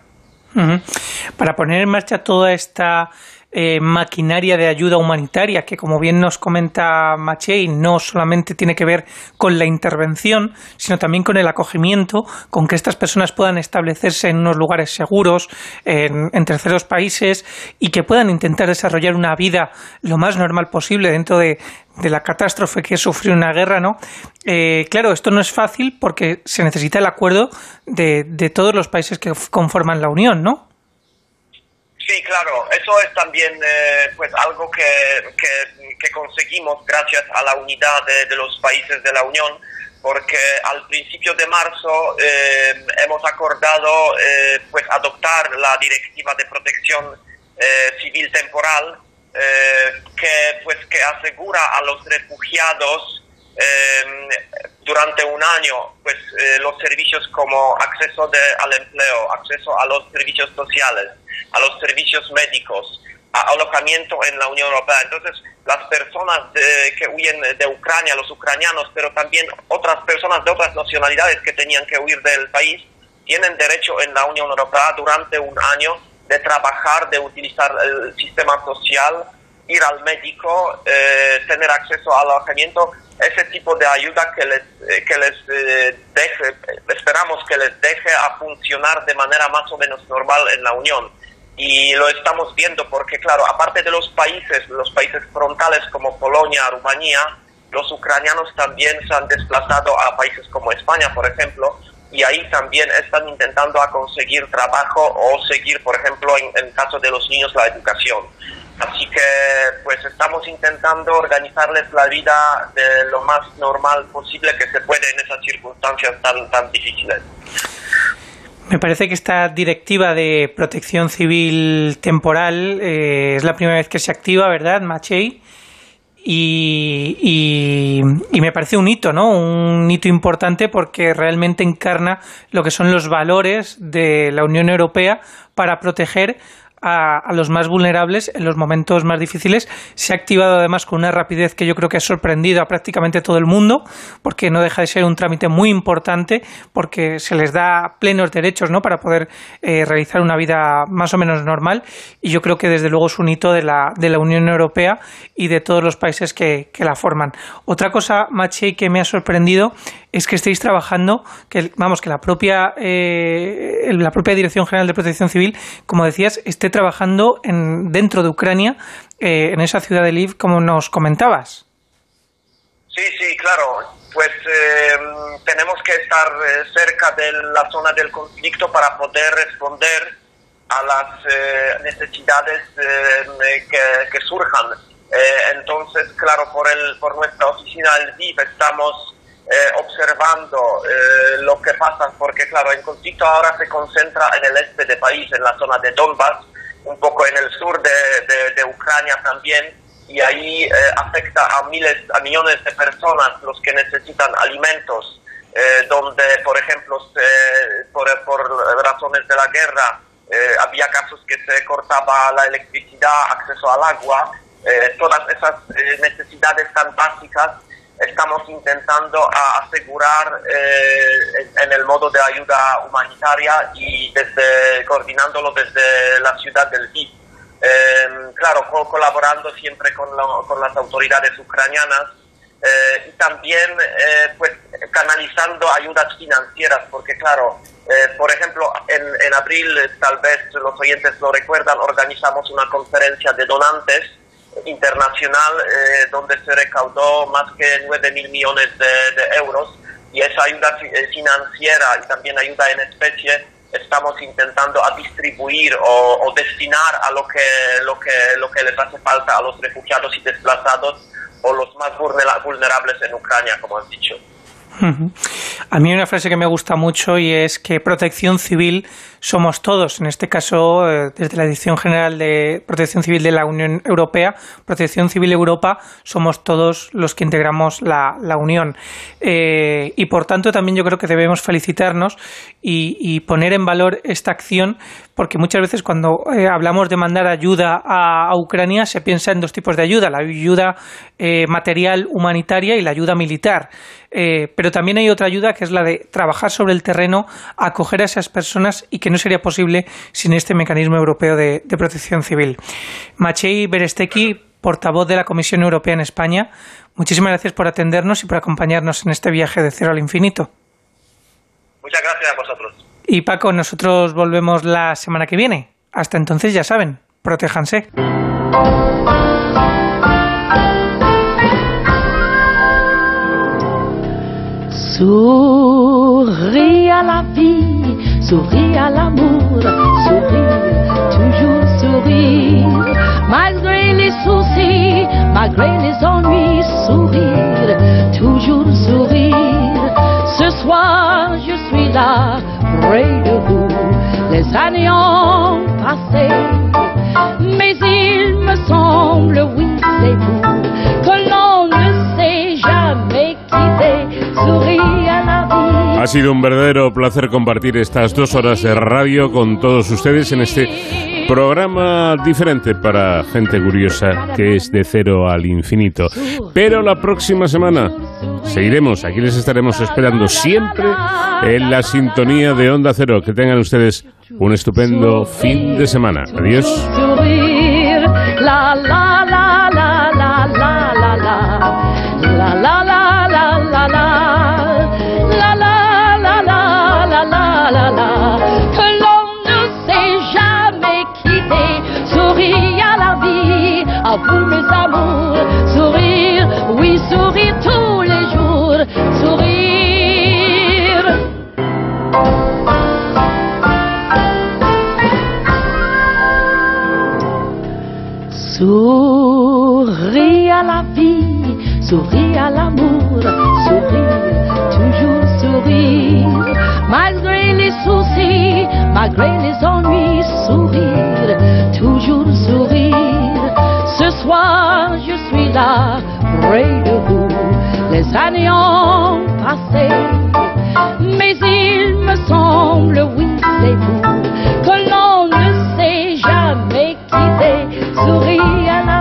Speaker 24: Para poner en marcha toda esta eh, maquinaria de ayuda humanitaria que, como bien nos comenta Machei, no solamente tiene que ver con la intervención, sino también con el acogimiento, con que estas personas puedan establecerse en unos lugares seguros, en, terceros países y que puedan intentar desarrollar una vida lo más normal posible dentro de, la catástrofe que es sufrir una guerra, ¿no? Eh, claro, esto no es fácil porque se necesita el acuerdo de, de todos los países que conforman la Unión, ¿no?
Speaker 25: Sí, claro, eso es también eh, pues algo que, que, conseguimos gracias a la unidad de, los países de la Unión, porque al principio de marzo eh, hemos acordado eh, pues adoptar la directiva de protección civil temporal que pues que asegura a los refugiados durante un año pues los servicios como acceso de, al empleo, acceso a los servicios sociales a los servicios médicos, alojamiento en la Unión Europea. Entonces, las personas que huyen de Ucrania, los ucranianos, pero también otras personas de otras nacionalidades que tenían que huir del país, tienen derecho en la Unión Europea durante un año de trabajar, de utilizar el sistema social, ir al médico, eh, tener acceso al alojamiento, ese tipo de ayuda que les, eh, que les eh, deje, esperamos que les deje a funcionar de manera más o menos normal en la Unión y lo estamos viendo porque, claro, aparte de los países, los países frontales como Polonia, Rumanía, los ucranianos también se han desplazado a países como España, por ejemplo, y ahí también están intentando conseguir trabajo o seguir, por ejemplo, en, en caso de los niños, la educación. Así que, pues estamos intentando organizarles la vida de lo más normal posible que se puede en esas circunstancias tan, tan difíciles.
Speaker 24: Me parece que esta directiva de protección civil temporal eh, es la primera vez que se activa, ¿verdad, Machei? Y, y, me parece un hito, ¿no? Un hito importante porque realmente encarna lo que son los valores de la Unión Europea para proteger a, los más vulnerables en los momentos más difíciles. Se ha activado además con una rapidez que yo creo que ha sorprendido a prácticamente todo el mundo, porque no deja de ser un trámite muy importante, porque se les da plenos derechos ¿no? para poder eh, realizar una vida más o menos normal. Y yo creo que desde luego es un hito de la, de la Unión Europea y de todos los países que, que la forman. Otra cosa, Machi, que me ha sorprendido es que estéis trabajando, que vamos, que la propia, eh, la propia Dirección General de Protección Civil, como decías, esté trabajando en, dentro de Ucrania, eh, en esa ciudad de Lviv, como nos comentabas.
Speaker 25: Sí, sí, claro. Pues eh, tenemos que estar cerca de la zona del conflicto para poder responder a las necesidades que, que, surjan. entonces, claro, por, el, por nuestra oficina de Lviv estamos eh, observando eh, lo que pasa, porque claro, el conflicto ahora se concentra en el este del país, en la zona de Donbass, un poco en el sur de, de, Ucrania también, y ahí eh, afecta a miles, a millones de personas los que necesitan alimentos, donde, por ejemplo, por, por, razones de la guerra, había casos que se cortaba la electricidad, acceso al agua, todas esas necesidades tan básicas estamos intentando asegurar eh, en el modo de ayuda humanitaria y desde coordinándolo desde la ciudad del Lviv. Em, claro, colaborando siempre con, con, las autoridades ucranianas eh, y también eh, pues canalizando ayudas financieras, porque claro, por ejemplo, en, en abril, tal vez los oyentes lo recuerdan, organizamos una conferencia de donantes internacional eh, donde se recaudó más que 9 mil millones de, euros y esa ayuda eh, financiera y también ayuda en especie estamos intentando a distribuir o, destinar a lo que, lo, que, lo que les hace falta a los refugiados y desplazados o los más vulnerables en Ucrania, como han dicho.
Speaker 24: A mí hay una frase que me gusta mucho y es que protección civil somos todos. En este caso, eh, desde la Dirección General de Protección Civil de la Unión Europea, Protección Civil Europa, somos todos los que integramos la, Unión. Eh, y por tanto, también yo creo que debemos felicitarnos y, poner en valor esta acción, porque muchas veces cuando eh, hablamos de mandar ayuda a, Ucrania se piensa en dos tipos de ayuda, la ayuda material humanitaria y la ayuda militar. pero también hay otra ayuda que es la de trabajar sobre el terreno, acoger a esas personas y que no sería posible sin este mecanismo europeo de, protección civil. Machei Beresteki, portavoz de la Comisión Europea en España, muchísimas gracias por atendernos y por acompañarnos en este viaje de cero al infinito.
Speaker 25: Muchas gracias a vosotros.
Speaker 24: Y Paco, nosotros volvemos la semana que viene. Hasta entonces, ya saben, protéjanse.
Speaker 26: la vie Souris à l'amour, sourire, toujours sourire. Malgré les soucis, malgré les ennuis, sourire, toujours sourire. Ce soir, je suis là, près de vous. Les années ont passé, mais il me semble, oui, c'est vous, que l'on ne sait jamais quitter. Sourire
Speaker 2: Ha sido un verdadero placer compartir estas dos horas de radio con todos ustedes en este programa diferente para gente curiosa que es de cero al infinito. Pero la próxima semana seguiremos, aquí les estaremos esperando siempre en la sintonía de Onda Cero. Que tengan ustedes un estupendo fin de semana. Adiós.
Speaker 26: Souris à la vie, souris à l'amour, sourire, toujours sourire. Malgré les soucis, malgré les ennuis, sourire, toujours sourire. Ce soir, je suis là, près de vous. Les années ont passé, mais il me semble, oui, c'est vous, que l'on ne sait jamais. curiosité, souris